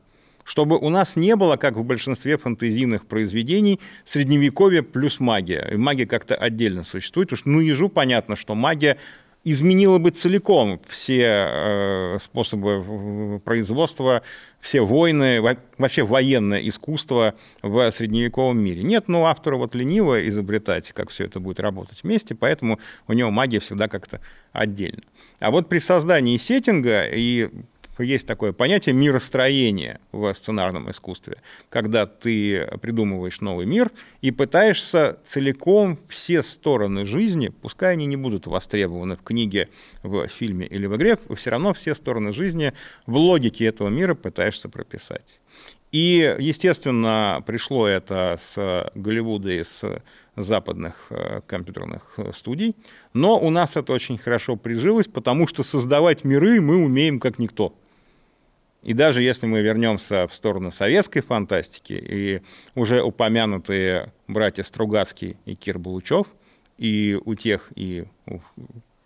Speaker 2: чтобы у нас не было, как в большинстве фэнтезийных произведений, средневековья плюс магия. И магия как-то отдельно существует, что ну ежу понятно, что магия изменила бы целиком все э, способы производства, все войны, вообще военное искусство в средневековом мире. Нет, ну автору вот лениво изобретать, как все это будет работать вместе, поэтому у него магия всегда как-то отдельно. А вот при создании сеттинга и есть такое понятие миростроения в сценарном искусстве, когда ты придумываешь новый мир и пытаешься целиком все стороны жизни, пускай они не будут востребованы в книге, в фильме или в игре, все равно все стороны жизни в логике этого мира пытаешься прописать. И, естественно, пришло это с Голливуда и с западных э, компьютерных э, студий, но у нас это очень хорошо прижилось, потому что создавать миры мы умеем как никто. И даже если мы вернемся в сторону советской фантастики, и уже упомянутые братья Стругацкий и Кир Булучев, и у тех, и у,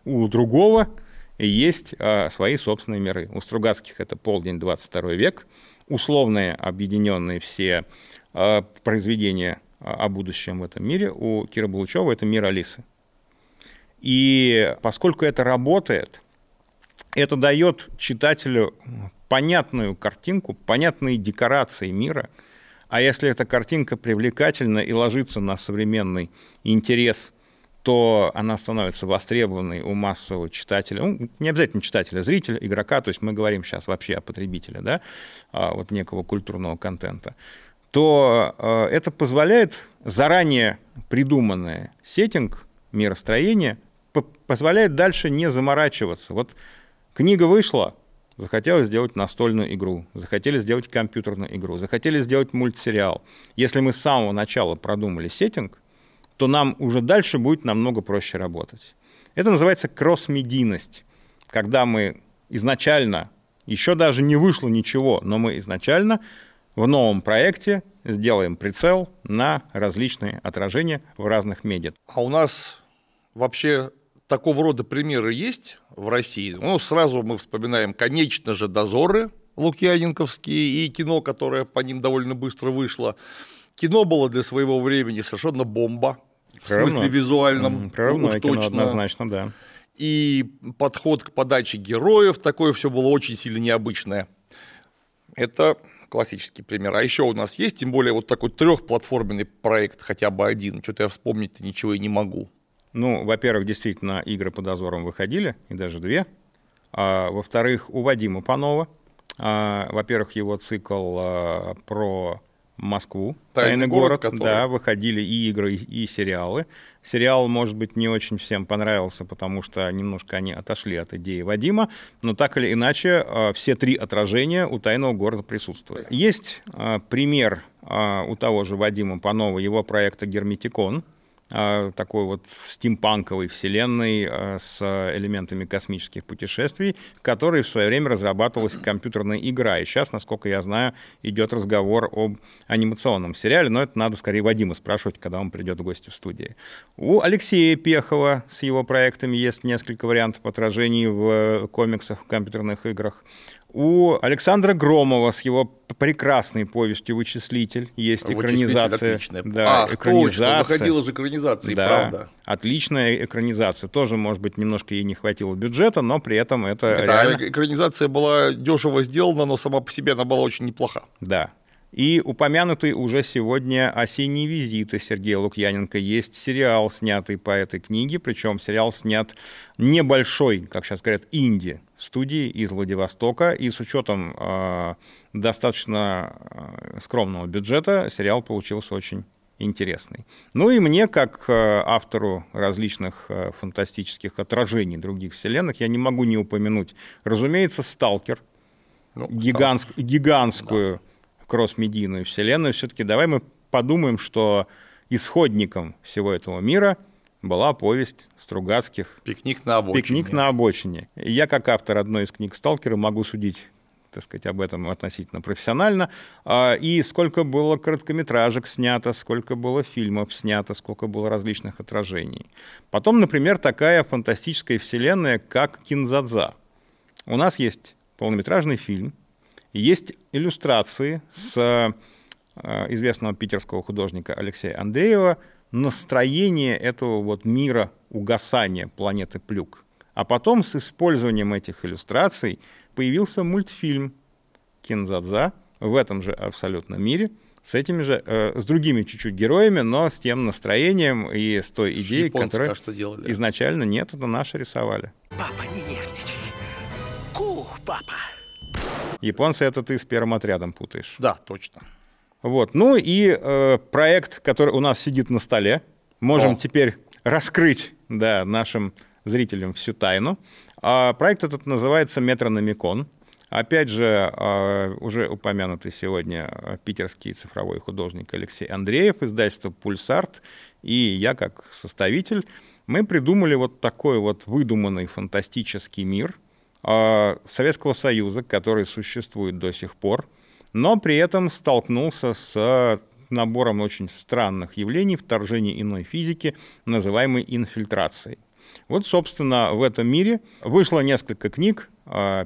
Speaker 2: у другого есть а, свои собственные миры. У Стругацких это полдень 22 век, условные объединенные все а, произведения о будущем в этом мире. У Кира Булучева это мир Алисы. И поскольку это работает, это дает читателю понятную картинку, понятные декорации мира. А если эта картинка привлекательна и ложится на современный интерес, то она становится востребованной у массового читателя, ну, не обязательно читателя, зрителя, игрока, то есть мы говорим сейчас вообще о потребителе, да, а, вот некого культурного контента, то а, это позволяет заранее придуманное сеттинг, миростроение, позволяет дальше не заморачиваться. Вот книга вышла, захотели сделать настольную игру, захотели сделать компьютерную игру, захотели сделать мультсериал. Если мы с самого начала продумали сеттинг, то нам уже дальше будет намного проще работать. Это называется кросс-медийность, когда мы изначально, еще даже не вышло ничего, но мы изначально в новом проекте сделаем прицел на различные отражения в разных медиа.
Speaker 1: А у нас вообще такого рода примеры есть в России. Ну, сразу мы вспоминаем, конечно же, «Дозоры» лукьяненковские и кино, которое по ним довольно быстро вышло. Кино было для своего времени совершенно бомба, в Прорывно. смысле визуальном.
Speaker 2: Прорывное уж кино точно. однозначно, да.
Speaker 1: И подход к подаче героев, такое все было очень сильно необычное. Это классический пример. А еще у нас есть, тем более, вот такой трехплатформенный проект, хотя бы один. Что-то я вспомнить ничего и не могу.
Speaker 2: Ну, во-первых, действительно, игры по дозорам выходили, и даже две. А, во-вторых, у Вадима Панова, а, во-первых, его цикл а, про Москву,
Speaker 1: Тайный, Тайный город,
Speaker 2: город да, выходили и игры, и сериалы. Сериал, может быть, не очень всем понравился, потому что немножко они отошли от идеи Вадима, но так или иначе все три отражения у Тайного города присутствуют. Есть пример у того же Вадима Панова, его проекта «Герметикон», такой вот стимпанковой вселенной э, с элементами космических путешествий, в которой в свое время разрабатывалась компьютерная игра. И сейчас, насколько я знаю, идет разговор об анимационном сериале, но это надо скорее Вадима спрашивать, когда он придет в гости в студии. У Алексея Пехова с его проектами есть несколько вариантов отражений в комиксах, в компьютерных играх. У Александра Громова с его прекрасной повестью «Вычислитель» есть экранизация.
Speaker 1: Отличная. Да, Ах, экранизация. Точно, выходила же экранизация, да, правда.
Speaker 2: Отличная экранизация. Тоже, может быть, немножко ей не хватило бюджета, но при этом это
Speaker 1: да, реально... экранизация была дешево сделана, но сама по себе она была очень неплоха.
Speaker 2: Да, и упомянутый уже сегодня «Осенние визиты» Сергея Лукьяненко. Есть сериал, снятый по этой книге, причем сериал снят небольшой, как сейчас говорят, инди студии из Владивостока, и с учетом э, достаточно э, скромного бюджета сериал получился очень интересный. Ну и мне, как э, автору различных фантастических отражений других вселенных, я не могу не упомянуть, разумеется, «Сталкер», ну, гигантск, гигантскую... Да кросс-медийную вселенную, все-таки давай мы подумаем, что исходником всего этого мира была повесть Стругацких
Speaker 1: «Пикник на обочине».
Speaker 2: «Пикник на обочине». И я, как автор одной из книг «Сталкера», могу судить так сказать, об этом относительно профессионально. А, и сколько было короткометражек снято, сколько было фильмов снято, сколько было различных отражений. Потом, например, такая фантастическая вселенная, как Кинзадза. У нас есть полнометражный фильм – есть иллюстрации с э, известного питерского художника Алексея Андреева настроение этого вот мира угасания планеты Плюк. А потом с использованием этих иллюстраций появился мультфильм Кинзадза в этом же абсолютном мире, с этими же, э, с другими чуть-чуть героями, но с тем настроением и с той идеей, которая кажется, делали. изначально нет, это наши рисовали. Папа, не нервничай. Ку, папа. Японцы это ты с первым отрядом путаешь.
Speaker 1: Да, точно.
Speaker 2: Вот. Ну и э, проект, который у нас сидит на столе, можем О. теперь раскрыть да, нашим зрителям всю тайну. А проект этот называется «Метрономикон». Опять же, э, уже упомянутый сегодня питерский цифровой художник Алексей Андреев, издательство «Пульсарт», и я как составитель, мы придумали вот такой вот выдуманный фантастический мир – а, Советского Союза, который существует до сих пор, но при этом столкнулся с набором очень странных явлений вторжения иной физики, называемой инфильтрацией. Вот, собственно, в этом мире вышло несколько книг, а,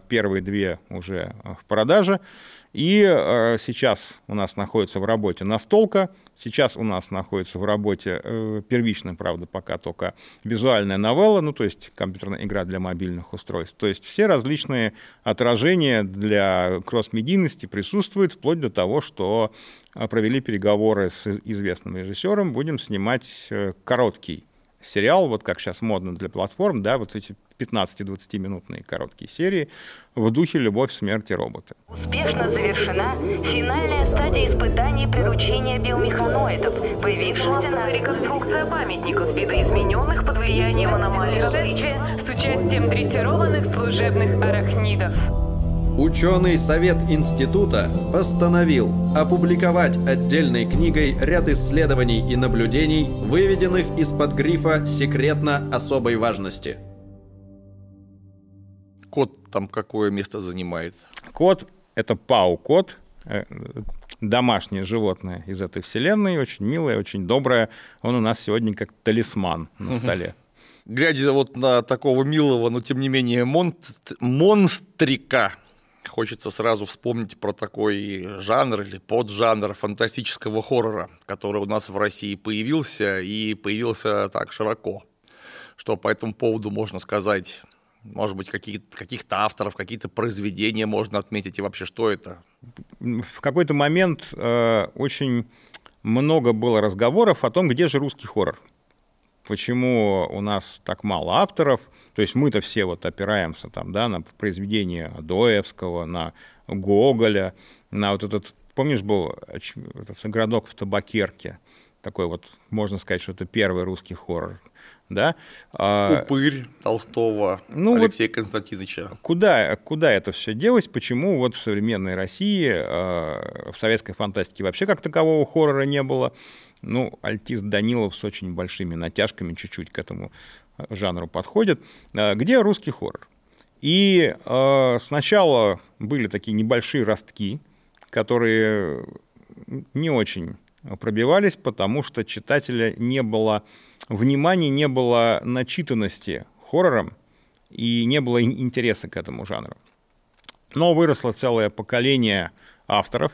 Speaker 2: первые две уже в продаже, и а, сейчас у нас находится в работе настолка, Сейчас у нас находится в работе э, первичная, правда, пока только визуальная новелла, ну, то есть компьютерная игра для мобильных устройств. То есть все различные отражения для кросс-медийности присутствуют, вплоть до того, что провели переговоры с известным режиссером, будем снимать э, короткий сериал, вот как сейчас модно для платформ, да, вот эти 15-20-минутные короткие серии в духе «Любовь, смерть и роботы».
Speaker 3: Успешно завершена финальная стадия испытаний приручения биомеханоидов, появившихся на реконструкция памятников видоизмененных под влиянием аномалий с участием дрессированных служебных арахнидов.
Speaker 4: Ученый совет института постановил опубликовать отдельной книгой ряд исследований и наблюдений, выведенных из-под грифа «Секретно особой важности».
Speaker 1: Кот там какое место занимает?
Speaker 2: Кот — это пау-кот, э, домашнее животное из этой вселенной, очень милое, очень доброе. Он у нас сегодня как талисман на столе.
Speaker 1: Глядя вот на такого милого, но тем не менее монстрика, хочется сразу вспомнить про такой жанр или поджанр фантастического хоррора, который у нас в России появился и появился так широко. Что по этому поводу можно сказать? Может быть, какие-то, каких-то авторов, какие-то произведения можно отметить, и вообще что это?
Speaker 2: В какой-то момент э, очень много было разговоров о том, где же русский хоррор. Почему у нас так мало авторов – то есть мы-то все вот опираемся там, да, на произведения Доевского, на Гоголя, на вот этот, помнишь, был этот городок в Табакерке, такой вот, можно сказать, что это первый русский хоррор. Да?
Speaker 1: А, Упырь Толстого, ну Алексея вот Константиновича.
Speaker 2: Куда, куда это все делось? Почему вот в современной России, в советской фантастике вообще как такового хоррора не было? Ну, альтист Данилов с очень большими натяжками чуть-чуть к этому жанру подходит. Где русский хоррор? И э, сначала были такие небольшие ростки, которые не очень пробивались, потому что читателя не было внимания, не было начитанности хоррором и не было интереса к этому жанру. Но выросло целое поколение авторов.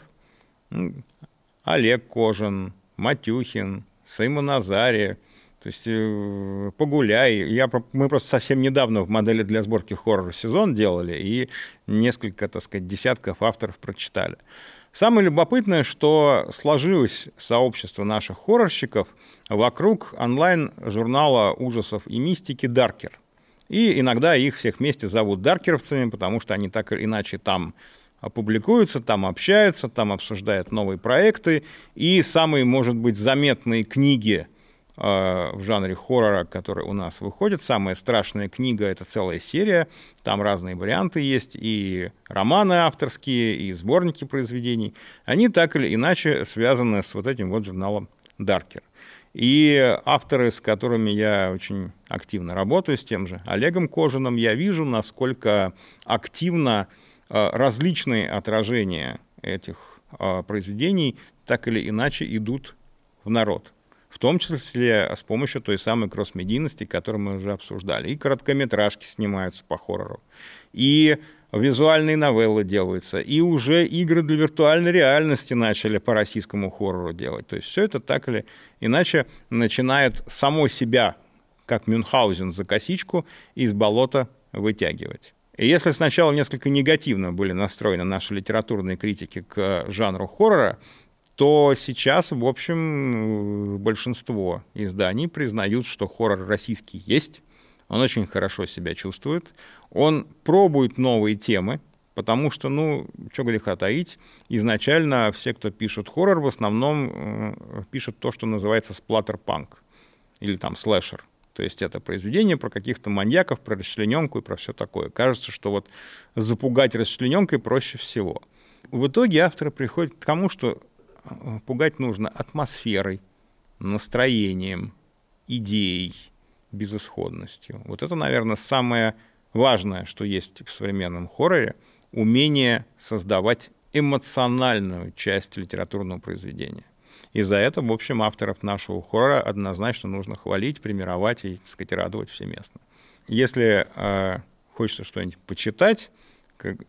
Speaker 2: Олег Кожин, Матюхин, Сыма Назария, то есть э, погуляй. Я, мы просто совсем недавно в модели для сборки хоррор-сезон делали, и несколько, так сказать, десятков авторов прочитали. Самое любопытное, что сложилось сообщество наших хоррорщиков вокруг онлайн-журнала ужасов и мистики «Даркер». И иногда их всех вместе зовут даркеровцами, потому что они так или иначе там опубликуются, там общаются, там обсуждают новые проекты. И самые, может быть, заметные книги в жанре хоррора, который у нас выходит. Самая страшная книга — это целая серия. Там разные варианты есть, и романы авторские, и сборники произведений. Они так или иначе связаны с вот этим вот журналом «Даркер». И авторы, с которыми я очень активно работаю, с тем же Олегом Кожиным, я вижу, насколько активно э, различные отражения этих э, произведений так или иначе идут в народ в том числе с помощью той самой кросс-медийности, которую мы уже обсуждали. И короткометражки снимаются по хоррору, и визуальные новеллы делаются, и уже игры для виртуальной реальности начали по российскому хоррору делать. То есть все это так или иначе начинает само себя, как Мюнхгаузен, за косичку из болота вытягивать. И если сначала несколько негативно были настроены наши литературные критики к жанру хоррора, то сейчас, в общем, большинство изданий признают, что хоррор российский есть, он очень хорошо себя чувствует, он пробует новые темы, потому что, ну, что греха таить, изначально все, кто пишут хоррор, в основном э, пишут то, что называется сплаттер-панк или там слэшер. То есть это произведение про каких-то маньяков, про расчлененку и про все такое. Кажется, что вот запугать расчлененкой проще всего. В итоге авторы приходят к тому, что пугать нужно атмосферой, настроением, идеей, безысходностью. Вот это, наверное, самое важное, что есть в современном хорроре, умение создавать эмоциональную часть литературного произведения. И за это, в общем, авторов нашего хоррора однозначно нужно хвалить, примировать и, так сказать, радовать всеместно. Если э, хочется что-нибудь почитать,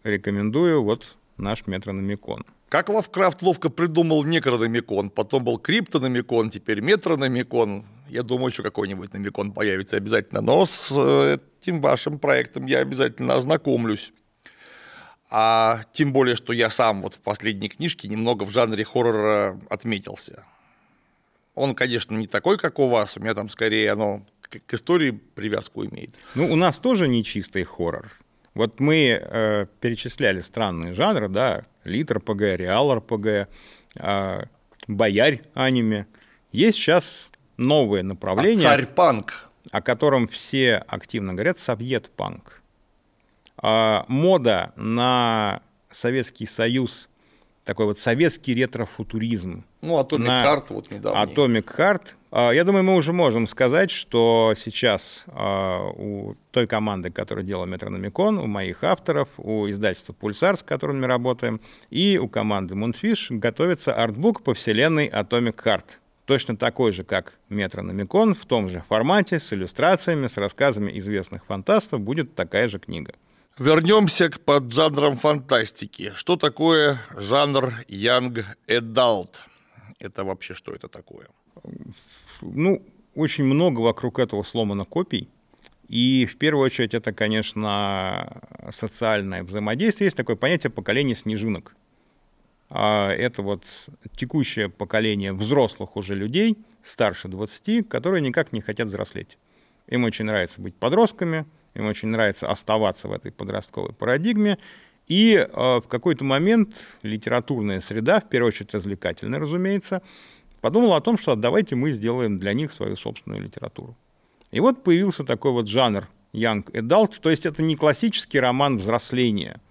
Speaker 2: рекомендую вот наш метрономикон.
Speaker 1: Как Лавкрафт ловко придумал некрономикон, потом был криптономикон, теперь метрономикон. Я думаю, еще какой-нибудь номикон появится обязательно. Но с э, этим вашим проектом я обязательно ознакомлюсь. А тем более, что я сам вот в последней книжке немного в жанре хоррора отметился. Он, конечно, не такой, как у вас, у меня там скорее оно к истории привязку имеет.
Speaker 2: Ну, у нас тоже не чистый хоррор. Вот мы э, перечисляли странные жанры, да, Литр ПГ, Реал РПГ, э, Боярь аниме. Есть сейчас новое направление.
Speaker 1: А царь-панк.
Speaker 2: О котором все активно говорят, совет-панк. А, мода на Советский Союз, такой вот советский ретро-футуризм.
Speaker 1: Ну, Atomic на Heart вот недавно.
Speaker 2: Atomic Heart а, я думаю, мы уже можем сказать, что сейчас а, у той команды, которая делала Метрономикон, у моих авторов, у издательства Пульсар, с которым мы работаем, и у команды Moonfish готовится артбук по вселенной Atomic Heart. Точно такой же, как Метрономикон, в том же формате, с иллюстрациями, с рассказами известных фантастов, будет такая же книга.
Speaker 1: Вернемся к поджанрам фантастики. Что такое жанр Young Adult? Это вообще что это такое?
Speaker 2: ну, очень много вокруг этого сломано копий. И в первую очередь это, конечно, социальное взаимодействие. Есть такое понятие поколения снежинок. А это вот текущее поколение взрослых уже людей, старше 20, которые никак не хотят взрослеть. Им очень нравится быть подростками, им очень нравится оставаться в этой подростковой парадигме. И э, в какой-то момент литературная среда, в первую очередь развлекательная, разумеется, подумал о том, что давайте мы сделаем для них свою собственную литературу. И вот появился такой вот жанр Young Adult, то есть это не классический роман взросления,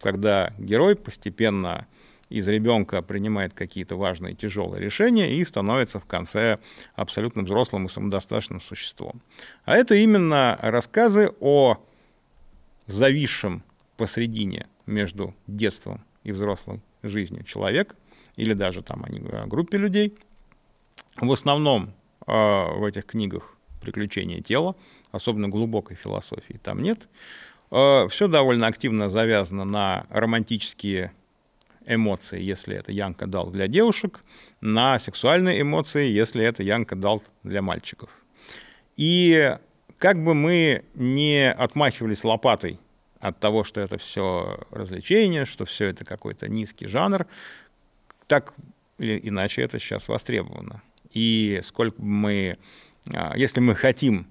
Speaker 2: когда герой постепенно из ребенка принимает какие-то важные тяжелые решения и становится в конце абсолютно взрослым и самодостаточным существом. А это именно рассказы о зависшем посредине между детством и взрослой жизнью человек, или даже там они группе людей. В основном э, в этих книгах приключения тела, особенно глубокой философии там нет. Э, все довольно активно завязано на романтические эмоции, если это Янка дал для девушек, на сексуальные эмоции, если это Янка дал для мальчиков. И как бы мы не отмахивались лопатой от того, что это все развлечение, что все это какой-то низкий жанр, так или иначе это сейчас востребовано. И сколько мы, а, если мы хотим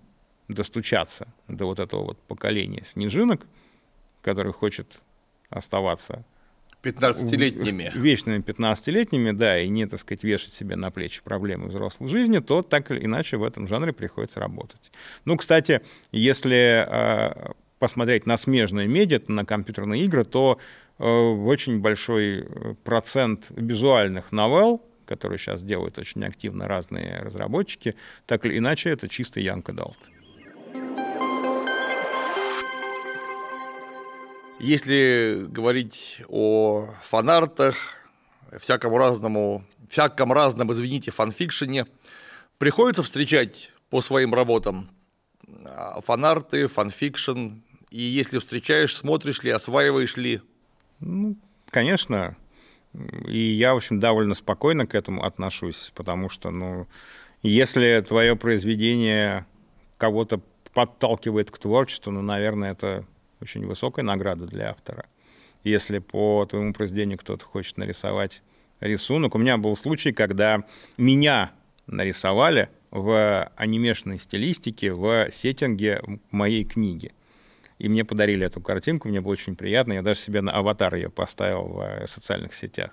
Speaker 2: достучаться до вот этого вот поколения снежинок, который хочет оставаться
Speaker 1: 15-летними.
Speaker 2: Вечными 15-летними, да, и не, так сказать, вешать себе на плечи проблемы взрослой жизни, то так или иначе в этом жанре приходится работать. Ну, кстати, если э, посмотреть на смежные медиа, на компьютерные игры, то э, очень большой э, процент визуальных новелл, которые сейчас делают очень активно разные разработчики, так или иначе это чисто Young Adult.
Speaker 1: Если говорить о фанартах, всякому разному, всяком разном, извините, фанфикшене, приходится встречать по своим работам а, фанарты, фанфикшн, и если встречаешь, смотришь ли, осваиваешь ли?
Speaker 2: Ну, конечно. И я, в общем, довольно спокойно к этому отношусь, потому что, ну, если твое произведение кого-то подталкивает к творчеству, ну, наверное, это очень высокая награда для автора. Если по твоему произведению кто-то хочет нарисовать рисунок. У меня был случай, когда меня нарисовали в анимешной стилистике в сеттинге моей книги. И мне подарили эту картинку, мне было очень приятно. Я даже себе на аватар ее поставил в э, социальных сетях.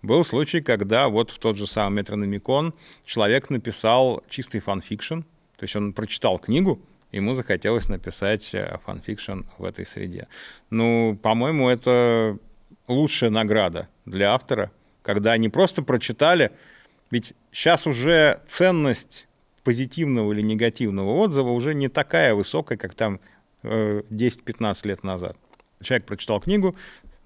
Speaker 2: Был случай, когда вот в тот же самый Метрономикон человек написал чистый фанфикшн, то есть он прочитал книгу, ему захотелось написать э, фанфикшн в этой среде. Ну, по-моему, это лучшая награда для автора, когда они просто прочитали, ведь сейчас уже ценность позитивного или негативного отзыва уже не такая высокая, как там 10-15 э, лет назад. Человек прочитал книгу,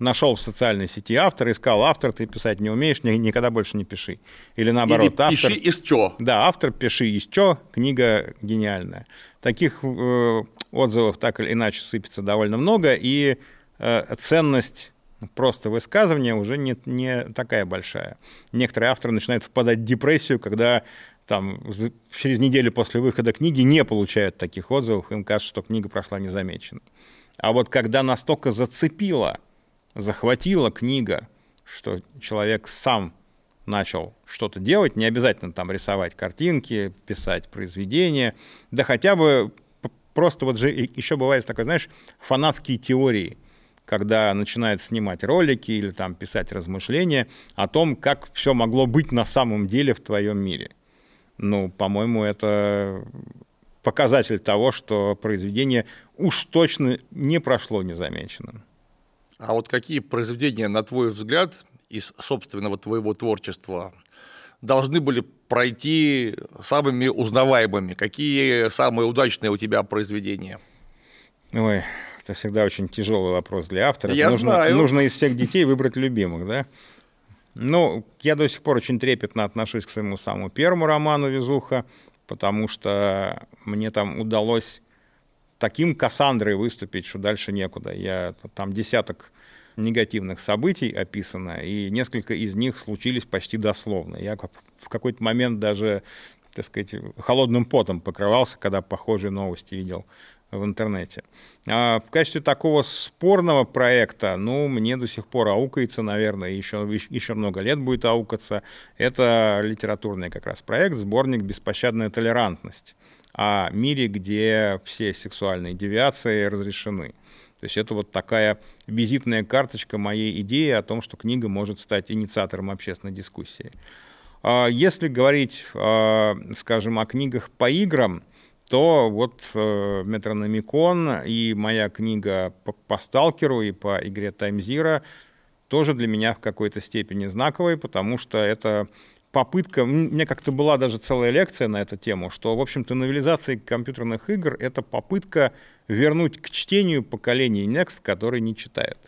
Speaker 2: нашел в социальной сети автора, искал автор, ты писать не умеешь, никогда больше не пиши. Или наоборот,
Speaker 1: Или автор... Пиши из чё.
Speaker 2: Да, автор пиши из чё, книга гениальная. Таких э, отзывов так или иначе сыпется довольно много, и э, ценность просто высказывания уже не, не такая большая. Некоторые авторы начинают впадать в депрессию, когда там через неделю после выхода книги не получают таких отзывов, им кажется, что книга прошла незамеченной. А вот когда настолько зацепила захватила книга, что человек сам начал что-то делать, не обязательно там рисовать картинки, писать произведения, да хотя бы просто вот же еще бывает такое, знаешь, фанатские теории, когда начинает снимать ролики или там писать размышления о том, как все могло быть на самом деле в твоем мире. Ну, по-моему, это показатель того, что произведение уж точно не прошло незамеченным.
Speaker 1: А вот какие произведения, на твой взгляд, из собственного твоего творчества должны были пройти самыми узнаваемыми? Какие самые удачные у тебя произведения?
Speaker 2: Ой, это всегда очень тяжелый вопрос для автора.
Speaker 1: Я
Speaker 2: нужно,
Speaker 1: знаю.
Speaker 2: Нужно из всех детей выбрать любимых, да? Ну, я до сих пор очень трепетно отношусь к своему самому первому роману «Везуха», потому что мне там удалось таким Кассандрой выступить, что дальше некуда. Я, там десяток негативных событий описано, и несколько из них случились почти дословно. Я в какой-то момент даже, так сказать, холодным потом покрывался, когда похожие новости видел в интернете. А в качестве такого спорного проекта, ну, мне до сих пор аукается, наверное, еще, еще много лет будет аукаться. Это литературный как раз проект, сборник «Беспощадная толерантность» о мире, где все сексуальные девиации разрешены. То есть это вот такая визитная карточка моей идеи о том, что книга может стать инициатором общественной дискуссии. А если говорить, а, скажем, о книгах по играм, то вот э, Метрономикон и моя книга по, по Сталкеру и по игре Таймзира тоже для меня в какой-то степени знаковые, потому что это попытка, у меня как-то была даже целая лекция на эту тему, что, в общем-то, новелизация компьютерных игр — это попытка вернуть к чтению поколение Next, которые не читают.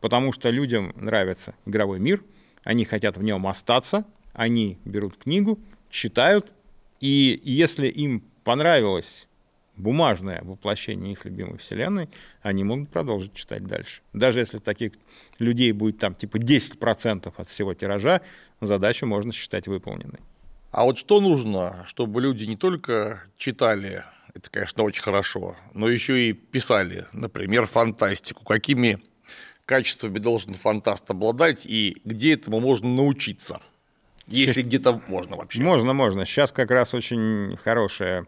Speaker 2: Потому что людям нравится игровой мир, они хотят в нем остаться, они берут книгу, читают, и если им понравилось бумажное воплощение их любимой вселенной, они могут продолжить читать дальше. Даже если таких людей будет там типа 10% от всего тиража, задачу можно считать выполненной.
Speaker 1: А вот что нужно, чтобы люди не только читали, это, конечно, очень хорошо, но еще и писали, например, фантастику. Какими качествами должен фантаст обладать и где этому можно научиться? Если где-то можно вообще.
Speaker 2: Можно, можно. Сейчас как раз очень хорошая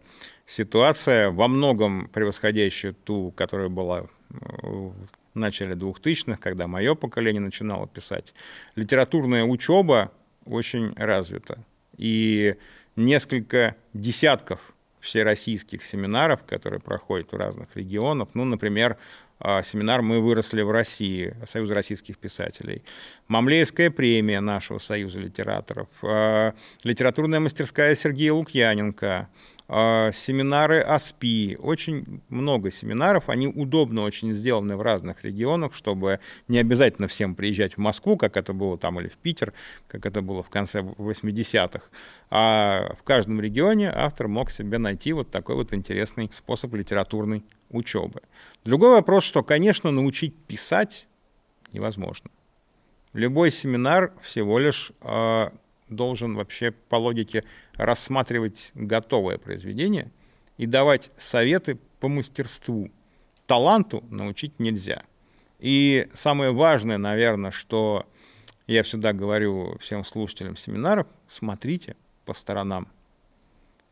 Speaker 2: ситуация, во многом превосходящая ту, которая была в начале 2000-х, когда мое поколение начинало писать. Литературная учеба очень развита. И несколько десятков всероссийских семинаров, которые проходят в разных регионах, ну, например, а, семинар «Мы выросли в России» Союза российских писателей, Мамлеевская премия нашего Союза литераторов, а, литературная мастерская Сергея Лукьяненко, семинары АСПИ, очень много семинаров, они удобно очень сделаны в разных регионах, чтобы не обязательно всем приезжать в Москву, как это было там, или в Питер, как это было в конце 80-х, а в каждом регионе автор мог себе найти вот такой вот интересный способ литературной учебы. Другой вопрос, что, конечно, научить писать невозможно. Любой семинар всего лишь э, должен вообще по логике рассматривать готовое произведение и давать советы по мастерству. Таланту научить нельзя. И самое важное, наверное, что я всегда говорю всем слушателям семинаров, смотрите по сторонам.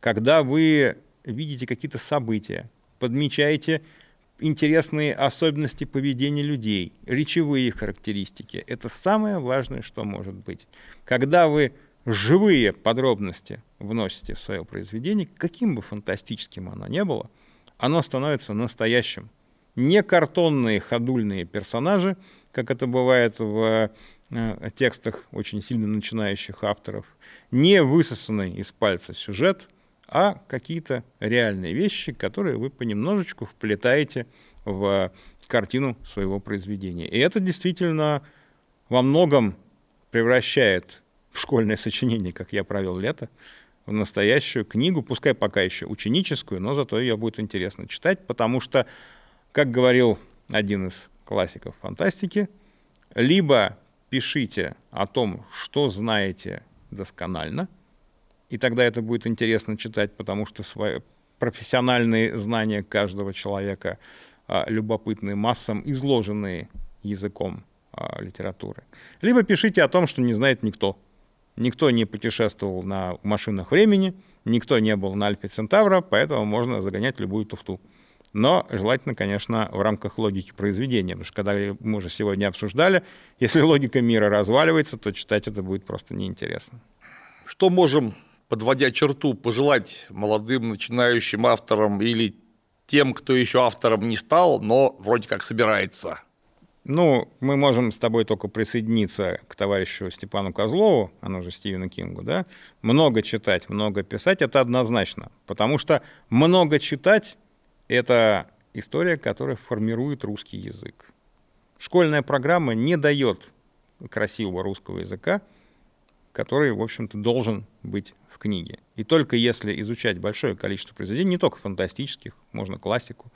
Speaker 2: Когда вы видите какие-то события, подмечаете интересные особенности поведения людей, речевые характеристики. Это самое важное, что может быть. Когда вы живые подробности вносите в свое произведение, каким бы фантастическим оно ни было, оно становится настоящим. Не картонные ходульные персонажи, как это бывает в э, текстах очень сильно начинающих авторов, не высосанный из пальца сюжет, а какие-то реальные вещи, которые вы понемножечку вплетаете в картину своего произведения. И это действительно во многом превращает школьное сочинение, как я провел лето, в настоящую книгу, пускай пока еще ученическую, но зато ее будет интересно читать, потому что, как говорил один из классиков фантастики, либо пишите о том, что знаете досконально, и тогда это будет интересно читать, потому что свои профессиональные знания каждого человека а, любопытные массам, изложенные языком а, литературы. Либо пишите о том, что не знает никто, Никто не путешествовал на машинах времени, никто не был на Альфе Центавра, поэтому можно загонять любую туфту. Но желательно, конечно, в рамках логики произведения, потому что когда мы уже сегодня обсуждали, если логика мира разваливается, то читать это будет просто неинтересно.
Speaker 1: Что можем, подводя черту, пожелать молодым начинающим авторам или тем, кто еще автором не стал, но вроде как собирается
Speaker 2: ну, мы можем с тобой только присоединиться к товарищу Степану Козлову, оно же Стивену Кингу, да? Много читать, много писать — это однозначно. Потому что много читать — это история, которая формирует русский язык. Школьная программа не дает красивого русского языка, который, в общем-то, должен быть в книге. И только если изучать большое количество произведений, не только фантастических, можно классику,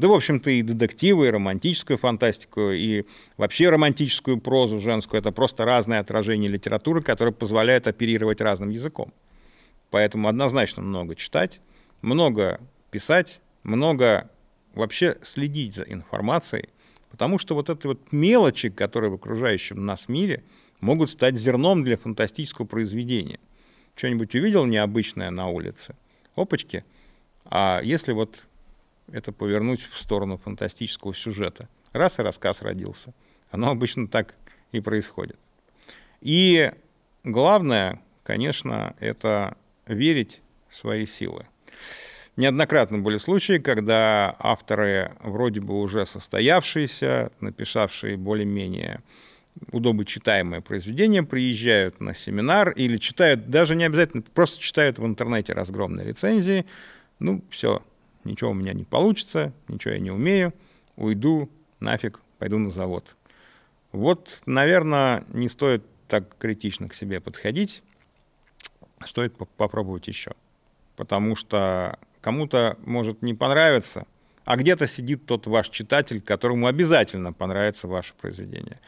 Speaker 2: да, в общем-то, и детективы, и романтическую фантастику, и вообще романтическую прозу женскую. Это просто разное отражение литературы, которое позволяет оперировать разным языком. Поэтому однозначно много читать, много писать, много вообще следить за информацией, потому что вот эти вот мелочи, которые в окружающем нас мире, могут стать зерном для фантастического произведения. Что-нибудь увидел необычное на улице? Опачки. А если вот это повернуть в сторону фантастического сюжета. Раз и рассказ родился. Оно обычно так и происходит. И главное, конечно, это верить в свои силы. Неоднократно были случаи, когда авторы вроде бы уже состоявшиеся, написавшие более-менее удобочитаемое произведение, приезжают на семинар или читают, даже не обязательно, просто читают в интернете разгромные рецензии. Ну, все, ничего у меня не получится, ничего я не умею, уйду, нафиг, пойду на завод. Вот, наверное, не стоит так критично к себе подходить, стоит попробовать еще. Потому что кому-то может не понравиться, а где-то сидит тот ваш читатель, которому обязательно понравится ваше произведение.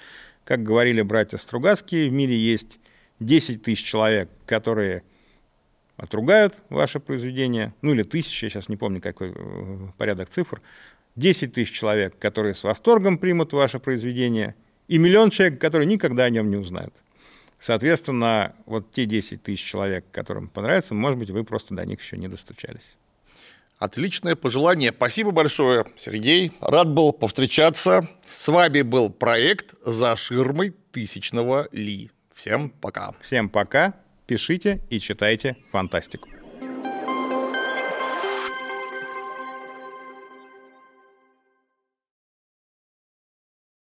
Speaker 2: Как говорили братья Стругацкие, в мире есть 10 тысяч человек, которые отругают ваше произведение, ну или тысячи, я сейчас не помню, какой э, порядок цифр, 10 тысяч человек, которые с восторгом примут ваше произведение, и миллион человек, которые никогда о нем не узнают. Соответственно, вот те 10 тысяч человек, которым понравится, может быть, вы просто до них еще не достучались.
Speaker 1: Отличное пожелание. Спасибо большое, Сергей. Рад был повстречаться. С вами был проект «За ширмой тысячного Ли». Всем пока.
Speaker 2: Всем пока. Пишите и читайте фантастику.